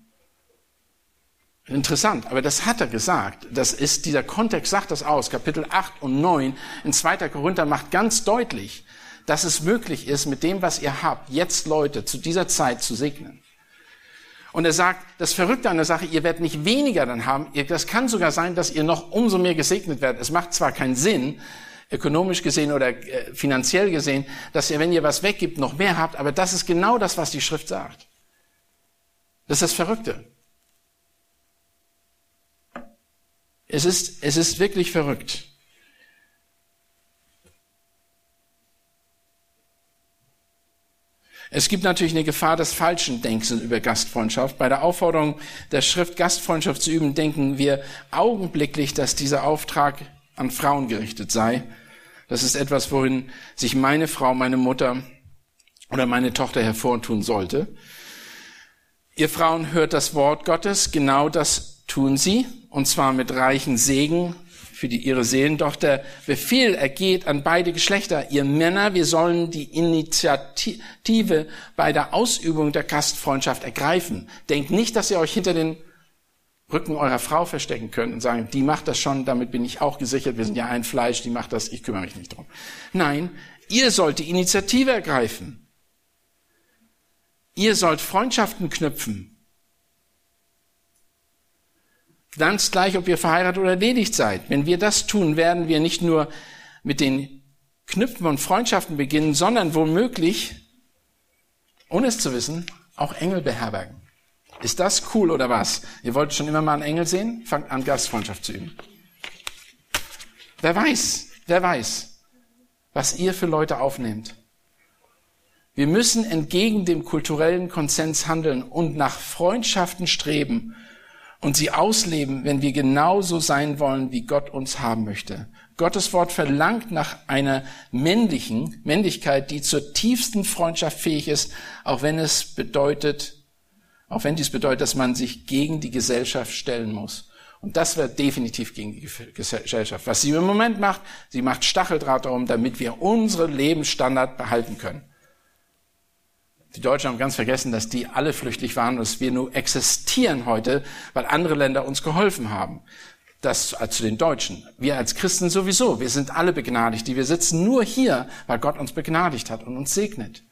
Interessant, aber das hat er gesagt. Das ist, dieser Kontext sagt das aus. Kapitel 8 und 9 in 2. Korinther macht ganz deutlich, dass es möglich ist, mit dem, was ihr habt, jetzt Leute zu dieser Zeit zu segnen. Und er sagt, das Verrückte an der Sache, ihr werdet nicht weniger dann haben, das kann sogar sein, dass ihr noch umso mehr gesegnet werdet. Es macht zwar keinen Sinn, ökonomisch gesehen oder äh, finanziell gesehen, dass ihr, wenn ihr was weggibt, noch mehr habt, aber das ist genau das, was die Schrift sagt. Das ist das Verrückte. Es ist, es ist wirklich verrückt. Es gibt natürlich eine Gefahr des falschen Denkens über Gastfreundschaft. Bei der Aufforderung der Schrift, Gastfreundschaft zu üben, denken wir augenblicklich, dass dieser Auftrag an Frauen gerichtet sei. Das ist etwas, worin sich meine Frau, meine Mutter oder meine Tochter hervortun sollte. Ihr Frauen hört das Wort Gottes, genau das tun sie, und zwar mit reichen Segen für die, ihre Seelen. Doch der Befehl ergeht an beide Geschlechter. Ihr Männer, wir sollen die Initiative bei der Ausübung der Gastfreundschaft ergreifen. Denkt nicht, dass ihr euch hinter den Rücken eurer Frau verstecken könnt und sagen, die macht das schon, damit bin ich auch gesichert, wir sind ja ein Fleisch, die macht das, ich kümmere mich nicht drum. Nein, ihr sollt die Initiative ergreifen. Ihr sollt Freundschaften knüpfen. Ganz gleich, ob ihr verheiratet oder ledig seid. Wenn wir das tun, werden wir nicht nur mit den Knüpfen von Freundschaften beginnen, sondern womöglich, ohne es zu wissen, auch Engel beherbergen. Ist das cool oder was? Ihr wollt schon immer mal einen Engel sehen? Fangt an, Gastfreundschaft zu üben. Wer weiß, wer weiß, was ihr für Leute aufnehmt. Wir müssen entgegen dem kulturellen Konsens handeln und nach Freundschaften streben, und sie ausleben, wenn wir genauso sein wollen, wie Gott uns haben möchte. Gottes Wort verlangt nach einer männlichen Männlichkeit, die zur tiefsten Freundschaft fähig ist, auch wenn es bedeutet, auch wenn dies bedeutet, dass man sich gegen die Gesellschaft stellen muss. Und das wird definitiv gegen die Gesellschaft. Was sie im Moment macht, sie macht Stacheldraht darum, damit wir unseren Lebensstandard behalten können. Die Deutschen haben ganz vergessen, dass die alle flüchtig waren, dass wir nur existieren heute, weil andere Länder uns geholfen haben. das zu den Deutschen. Wir als Christen sowieso. Wir sind alle begnadigt. Die wir sitzen nur hier, weil Gott uns begnadigt hat und uns segnet.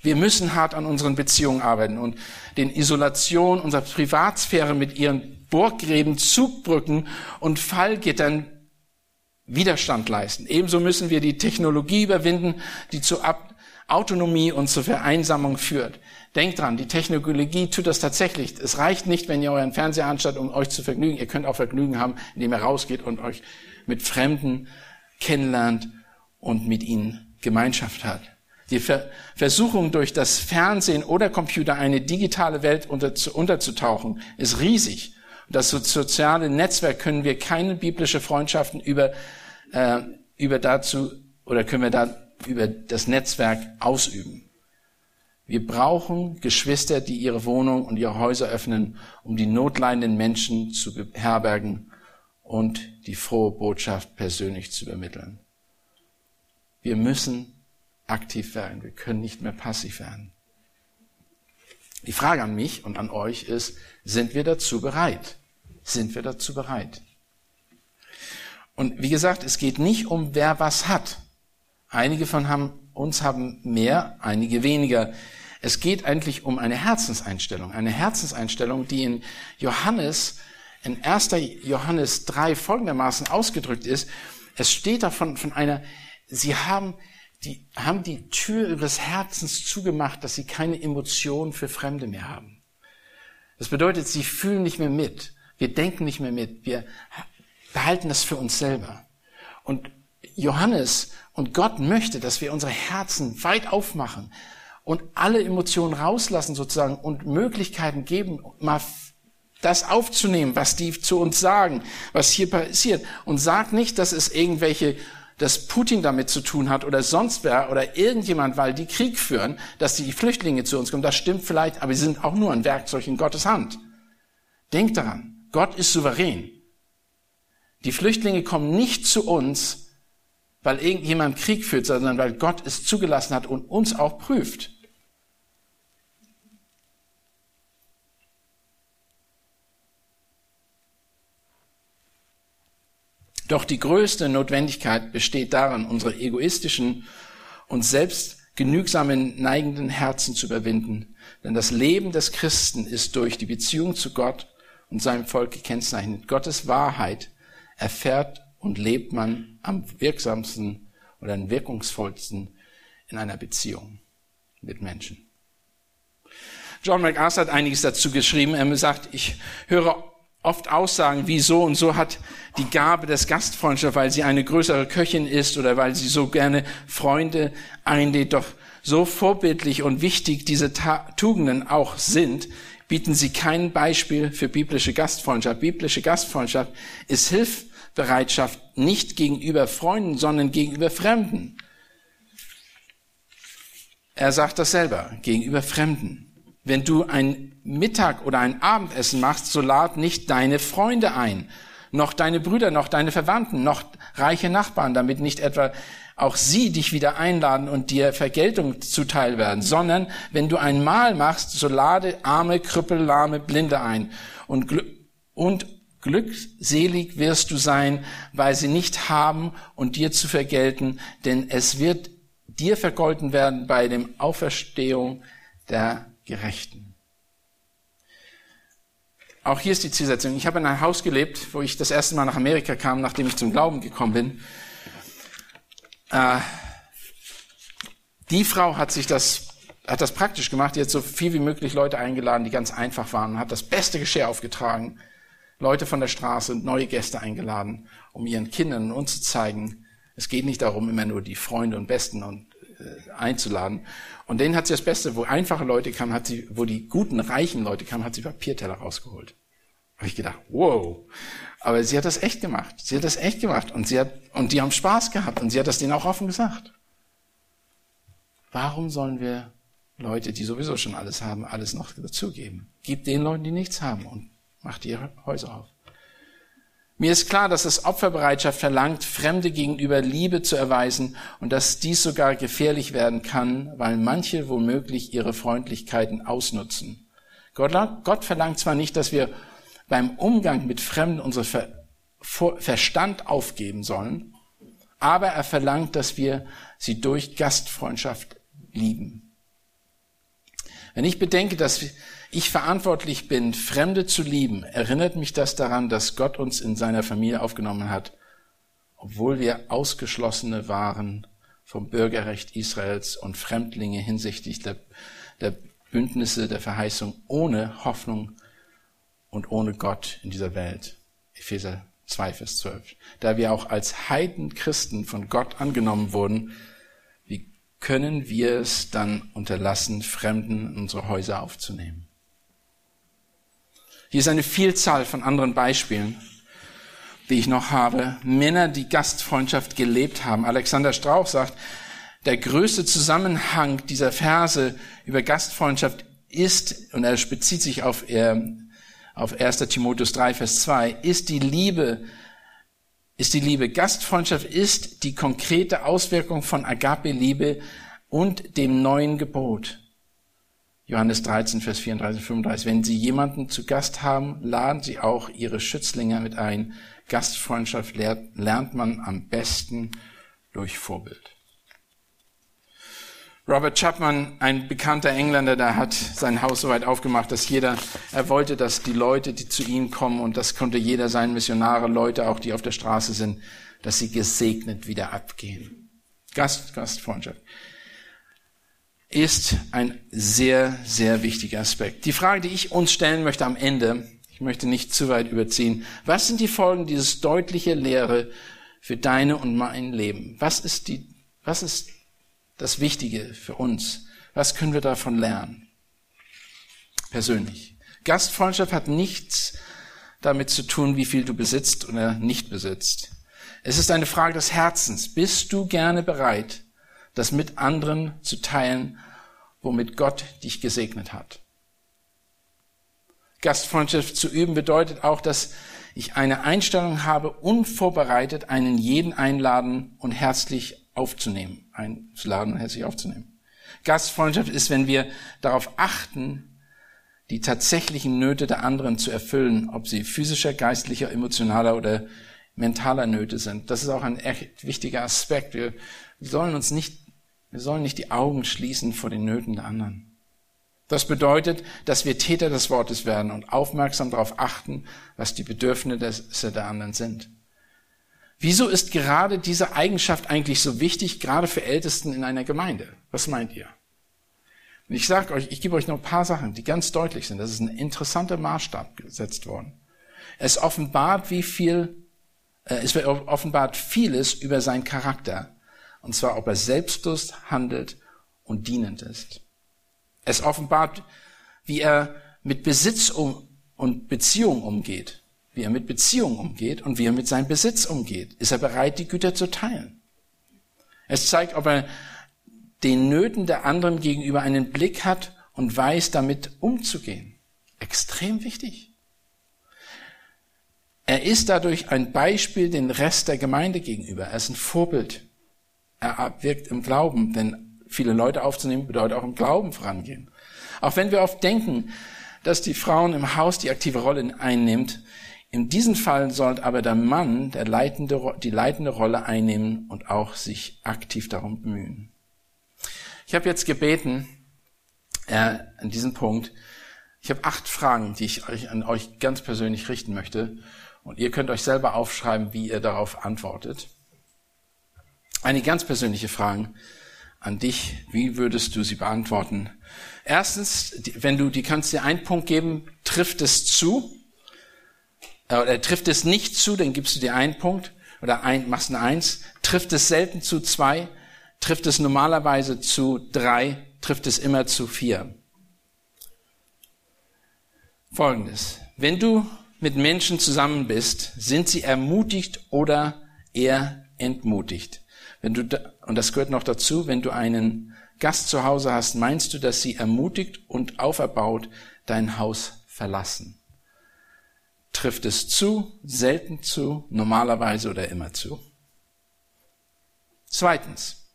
Wir müssen hart an unseren Beziehungen arbeiten und den Isolation unserer Privatsphäre mit ihren Burggräben, Zugbrücken und Fallgittern Widerstand leisten. Ebenso müssen wir die Technologie überwinden, die zu Autonomie und zur Vereinsamung führt. Denkt dran, die Technologie tut das tatsächlich. Es reicht nicht, wenn ihr euren Fernseher anstatt, um euch zu vergnügen. Ihr könnt auch Vergnügen haben, indem ihr rausgeht und euch mit Fremden kennenlernt und mit ihnen Gemeinschaft hat. Die Versuchung, durch das Fernsehen oder Computer eine digitale Welt unter, unterzutauchen, ist riesig. Das soziale Netzwerk können wir keine biblische Freundschaften über, äh, über dazu, oder können wir da über das Netzwerk ausüben. Wir brauchen Geschwister, die ihre Wohnung und ihre Häuser öffnen, um die notleidenden Menschen zu beherbergen und die frohe Botschaft persönlich zu übermitteln. Wir müssen aktiv werden. Wir können nicht mehr passiv werden. Die Frage an mich und an euch ist, sind wir dazu bereit? Sind wir dazu bereit? Und wie gesagt, es geht nicht um wer was hat. Einige von haben, uns haben mehr, einige weniger. Es geht eigentlich um eine Herzenseinstellung. Eine Herzenseinstellung, die in Johannes, in 1. Johannes 3 folgendermaßen ausgedrückt ist. Es steht davon von einer, sie haben die haben die Tür ihres Herzens zugemacht, dass sie keine Emotionen für Fremde mehr haben. Das bedeutet, sie fühlen nicht mehr mit. Wir denken nicht mehr mit. Wir behalten das für uns selber. Und Johannes und Gott möchte, dass wir unsere Herzen weit aufmachen und alle Emotionen rauslassen sozusagen und Möglichkeiten geben, mal das aufzunehmen, was die zu uns sagen, was hier passiert. Und sag nicht, dass es irgendwelche dass Putin damit zu tun hat oder sonst wer oder irgendjemand, weil die Krieg führen, dass die Flüchtlinge zu uns kommen. Das stimmt vielleicht, aber sie sind auch nur ein Werkzeug in Gottes Hand. Denkt daran, Gott ist souverän. Die Flüchtlinge kommen nicht zu uns, weil irgendjemand Krieg führt, sondern weil Gott es zugelassen hat und uns auch prüft. Doch die größte Notwendigkeit besteht darin, unsere egoistischen und selbstgenügsamen neigenden Herzen zu überwinden. Denn das Leben des Christen ist durch die Beziehung zu Gott und seinem Volk gekennzeichnet. Gottes Wahrheit erfährt und lebt man am wirksamsten oder am wirkungsvollsten in einer Beziehung mit Menschen. John MacArthur hat einiges dazu geschrieben. Er sagt, ich höre oft Aussagen wie so und so hat die Gabe des Gastfreundschaft, weil sie eine größere Köchin ist oder weil sie so gerne Freunde einlädt. Doch so vorbildlich und wichtig diese Tugenden auch sind, bieten sie kein Beispiel für biblische Gastfreundschaft. Biblische Gastfreundschaft ist Hilfsbereitschaft nicht gegenüber Freunden, sondern gegenüber Fremden. Er sagt das selber, gegenüber Fremden. Wenn du ein Mittag oder ein Abendessen machst, so lad nicht deine Freunde ein, noch deine Brüder, noch deine Verwandten, noch reiche Nachbarn, damit nicht etwa auch sie dich wieder einladen und dir Vergeltung zuteil werden, sondern wenn du ein Mahl machst, so lade arme, Krüppel, lahme, Blinde ein und, und glückselig wirst du sein, weil sie nicht haben und dir zu vergelten, denn es wird dir vergolten werden bei dem Auferstehung der Gerechten. Auch hier ist die Zielsetzung. Ich habe in einem Haus gelebt, wo ich das erste Mal nach Amerika kam, nachdem ich zum Glauben gekommen bin. Äh, die Frau hat sich das, hat das praktisch gemacht. Die hat so viel wie möglich Leute eingeladen, die ganz einfach waren, hat das beste Geschirr aufgetragen, Leute von der Straße und neue Gäste eingeladen, um ihren Kindern und uns zu zeigen, es geht nicht darum, immer nur die Freunde und Besten und, äh, einzuladen. Und denen hat sie das Beste, wo einfache Leute kamen, hat sie, wo die guten, reichen Leute kamen, hat sie Papierteller rausgeholt. Habe ich gedacht, wow. Aber sie hat das echt gemacht. Sie hat das echt gemacht. Und sie hat, und die haben Spaß gehabt. Und sie hat das denen auch offen gesagt. Warum sollen wir Leute, die sowieso schon alles haben, alles noch dazugeben? Gib den Leuten, die nichts haben und macht ihre Häuser auf. Mir ist klar, dass es Opferbereitschaft verlangt, Fremde gegenüber Liebe zu erweisen und dass dies sogar gefährlich werden kann, weil manche womöglich ihre Freundlichkeiten ausnutzen. Gott, verlangt zwar nicht, dass wir beim Umgang mit Fremden unseren Ver Verstand aufgeben sollen, aber er verlangt, dass wir sie durch Gastfreundschaft lieben. Wenn ich bedenke, dass ich verantwortlich bin, Fremde zu lieben, erinnert mich das daran, dass Gott uns in seiner Familie aufgenommen hat, obwohl wir Ausgeschlossene waren vom Bürgerrecht Israels und Fremdlinge hinsichtlich der, der Bündnisse der Verheißung ohne Hoffnung und ohne Gott in dieser Welt. Epheser 2, Vers 12. Da wir auch als Heidenchristen von Gott angenommen wurden, wie können wir es dann unterlassen, Fremden in unsere Häuser aufzunehmen? Hier ist eine Vielzahl von anderen Beispielen, die ich noch habe. Männer, die Gastfreundschaft gelebt haben. Alexander Strauch sagt, der größte Zusammenhang dieser Verse über Gastfreundschaft ist, und er bezieht sich auf, äh, auf 1. Timotheus 3, Vers 2, ist die Liebe, ist die Liebe. Gastfreundschaft ist die konkrete Auswirkung von Agape-Liebe und dem neuen Gebot. Johannes 13, Vers 34, 35. Wenn Sie jemanden zu Gast haben, laden Sie auch Ihre Schützlinge mit ein. Gastfreundschaft lernt man am besten durch Vorbild. Robert Chapman, ein bekannter Engländer, der hat sein Haus so weit aufgemacht, dass jeder, er wollte, dass die Leute, die zu ihm kommen, und das konnte jeder sein, Missionare, Leute auch, die auf der Straße sind, dass sie gesegnet wieder abgehen. Gast, Gastfreundschaft ist ein sehr, sehr wichtiger Aspekt. Die Frage, die ich uns stellen möchte am Ende, ich möchte nicht zu weit überziehen, was sind die Folgen dieses deutliche Lehre für deine und mein Leben? Was ist die, was ist das Wichtige für uns? Was können wir davon lernen? Persönlich. Gastfreundschaft hat nichts damit zu tun, wie viel du besitzt oder nicht besitzt. Es ist eine Frage des Herzens. Bist du gerne bereit, das mit anderen zu teilen, womit Gott dich gesegnet hat. Gastfreundschaft zu üben bedeutet auch, dass ich eine Einstellung habe, unvorbereitet einen jeden einladen und herzlich aufzunehmen, einzuladen und herzlich aufzunehmen. Gastfreundschaft ist, wenn wir darauf achten, die tatsächlichen Nöte der anderen zu erfüllen, ob sie physischer, geistlicher, emotionaler oder mentaler Nöte sind. Das ist auch ein echt wichtiger Aspekt. Wir sollen uns nicht wir sollen nicht die Augen schließen vor den Nöten der anderen. Das bedeutet, dass wir Täter des Wortes werden und aufmerksam darauf achten, was die Bedürfnisse der anderen sind. Wieso ist gerade diese Eigenschaft eigentlich so wichtig, gerade für Ältesten in einer Gemeinde? Was meint ihr? Und ich sage euch, ich gebe euch noch ein paar Sachen, die ganz deutlich sind. Das ist ein interessanter Maßstab gesetzt worden. Es offenbart, wie viel, äh, es offenbart vieles über seinen Charakter und zwar, ob er selbstlos handelt und dienend ist. Es offenbart, wie er mit Besitz um und Beziehung umgeht. Wie er mit Beziehung umgeht und wie er mit seinem Besitz umgeht. Ist er bereit, die Güter zu teilen? Es zeigt, ob er den Nöten der anderen gegenüber einen Blick hat und weiß, damit umzugehen. Extrem wichtig. Er ist dadurch ein Beispiel den Rest der Gemeinde gegenüber. Er ist ein Vorbild. Er wirkt im Glauben, denn viele Leute aufzunehmen bedeutet auch im Glauben vorangehen. Auch wenn wir oft denken, dass die Frauen im Haus die aktive Rolle einnimmt, in diesem Fall soll aber der Mann der leitende, die leitende Rolle einnehmen und auch sich aktiv darum bemühen. Ich habe jetzt gebeten, äh, an diesem Punkt, ich habe acht Fragen, die ich euch, an euch ganz persönlich richten möchte. Und ihr könnt euch selber aufschreiben, wie ihr darauf antwortet. Eine ganz persönliche Frage an dich. Wie würdest du sie beantworten? Erstens, wenn du, die kannst dir einen Punkt geben, trifft es zu, äh, oder trifft es nicht zu, dann gibst du dir einen Punkt, oder ein, machst eine Eins, trifft es selten zu zwei, trifft es normalerweise zu drei, trifft es immer zu vier. Folgendes. Wenn du mit Menschen zusammen bist, sind sie ermutigt oder eher entmutigt? Wenn du, da, und das gehört noch dazu, wenn du einen Gast zu Hause hast, meinst du, dass sie ermutigt und auferbaut dein Haus verlassen? Trifft es zu, selten zu, normalerweise oder immer zu? Zweitens.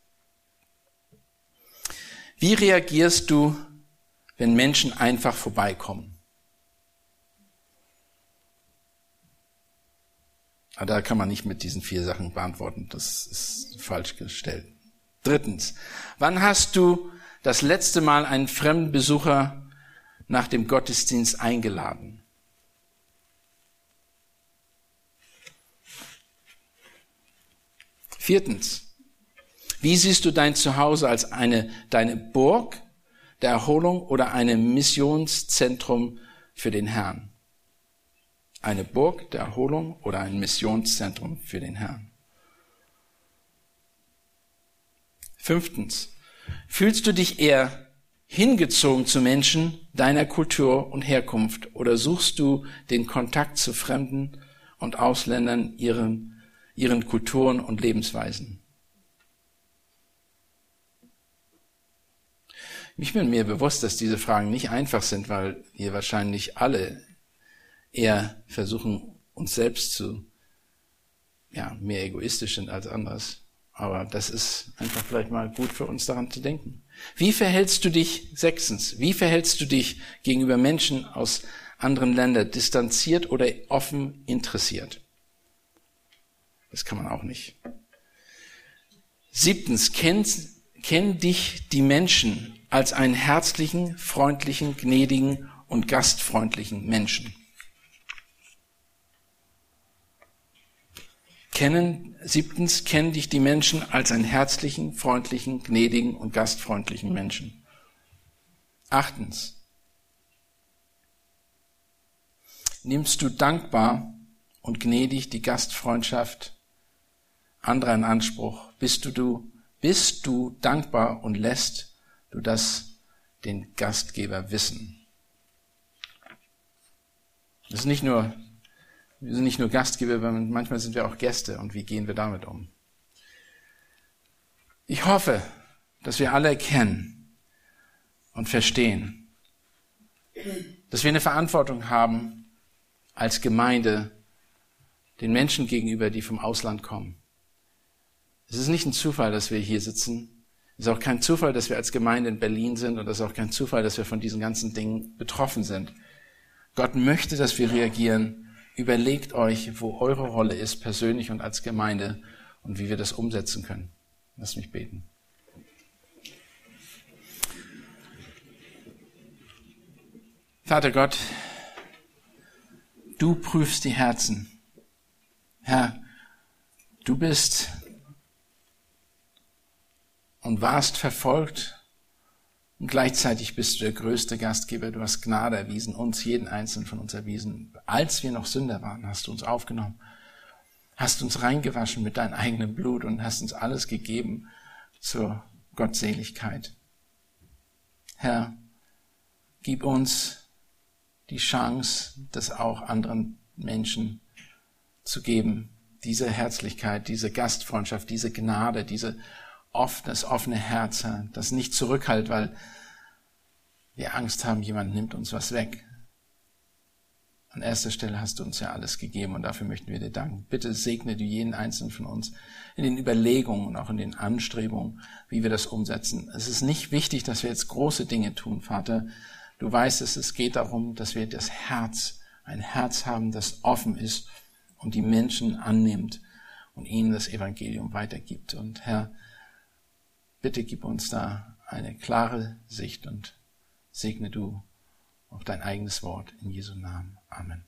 Wie reagierst du, wenn Menschen einfach vorbeikommen? Aber da kann man nicht mit diesen vier Sachen beantworten. Das ist falsch gestellt. Drittens. Wann hast du das letzte Mal einen fremden Besucher nach dem Gottesdienst eingeladen? Viertens. Wie siehst du dein Zuhause als eine, deine Burg der Erholung oder ein Missionszentrum für den Herrn? Eine Burg der Erholung oder ein Missionszentrum für den Herrn? Fünftens. Fühlst du dich eher hingezogen zu Menschen deiner Kultur und Herkunft oder suchst du den Kontakt zu Fremden und Ausländern ihren, ihren Kulturen und Lebensweisen? Ich bin mir bewusst, dass diese Fragen nicht einfach sind, weil wir wahrscheinlich alle eher versuchen, uns selbst zu, ja, mehr egoistisch sind als anders. Aber das ist einfach vielleicht mal gut für uns daran zu denken. Wie verhältst du dich, sechstens, wie verhältst du dich gegenüber Menschen aus anderen Ländern, distanziert oder offen interessiert? Das kann man auch nicht. Siebtens, kenn, kenn dich die Menschen als einen herzlichen, freundlichen, gnädigen und gastfreundlichen Menschen. Kennen, siebtens, kennen dich die Menschen als einen herzlichen, freundlichen, gnädigen und gastfreundlichen Menschen. Achtens, nimmst du dankbar und gnädig die Gastfreundschaft anderer in Anspruch? Bist du, du, bist du dankbar und lässt du das den Gastgeber wissen? Das ist nicht nur wir sind nicht nur Gastgeber, manchmal sind wir auch Gäste. Und wie gehen wir damit um? Ich hoffe, dass wir alle erkennen und verstehen, dass wir eine Verantwortung haben als Gemeinde den Menschen gegenüber, die vom Ausland kommen. Es ist nicht ein Zufall, dass wir hier sitzen. Es ist auch kein Zufall, dass wir als Gemeinde in Berlin sind und es ist auch kein Zufall, dass wir von diesen ganzen Dingen betroffen sind. Gott möchte, dass wir reagieren Überlegt euch, wo eure Rolle ist, persönlich und als Gemeinde und wie wir das umsetzen können. Lass mich beten. Vater Gott, du prüfst die Herzen. Herr, du bist und warst verfolgt und gleichzeitig bist du der größte Gastgeber. Du hast Gnade erwiesen, uns, jeden einzelnen von uns erwiesen. Als wir noch Sünder waren, hast du uns aufgenommen, hast uns reingewaschen mit deinem eigenen Blut und hast uns alles gegeben zur Gottseligkeit. Herr, gib uns die Chance, das auch anderen Menschen zu geben. Diese Herzlichkeit, diese Gastfreundschaft, diese Gnade, diese oft das offene Herz, das nicht zurückhält, weil wir Angst haben, jemand nimmt uns was weg. An erster Stelle hast du uns ja alles gegeben und dafür möchten wir dir danken. Bitte segne du jeden einzelnen von uns in den Überlegungen und auch in den Anstrebungen, wie wir das umsetzen. Es ist nicht wichtig, dass wir jetzt große Dinge tun, Vater. Du weißt es, es geht darum, dass wir das Herz, ein Herz haben, das offen ist und die Menschen annimmt und ihnen das Evangelium weitergibt. Und Herr, Bitte gib uns da eine klare Sicht und segne du auch dein eigenes Wort in Jesu Namen. Amen.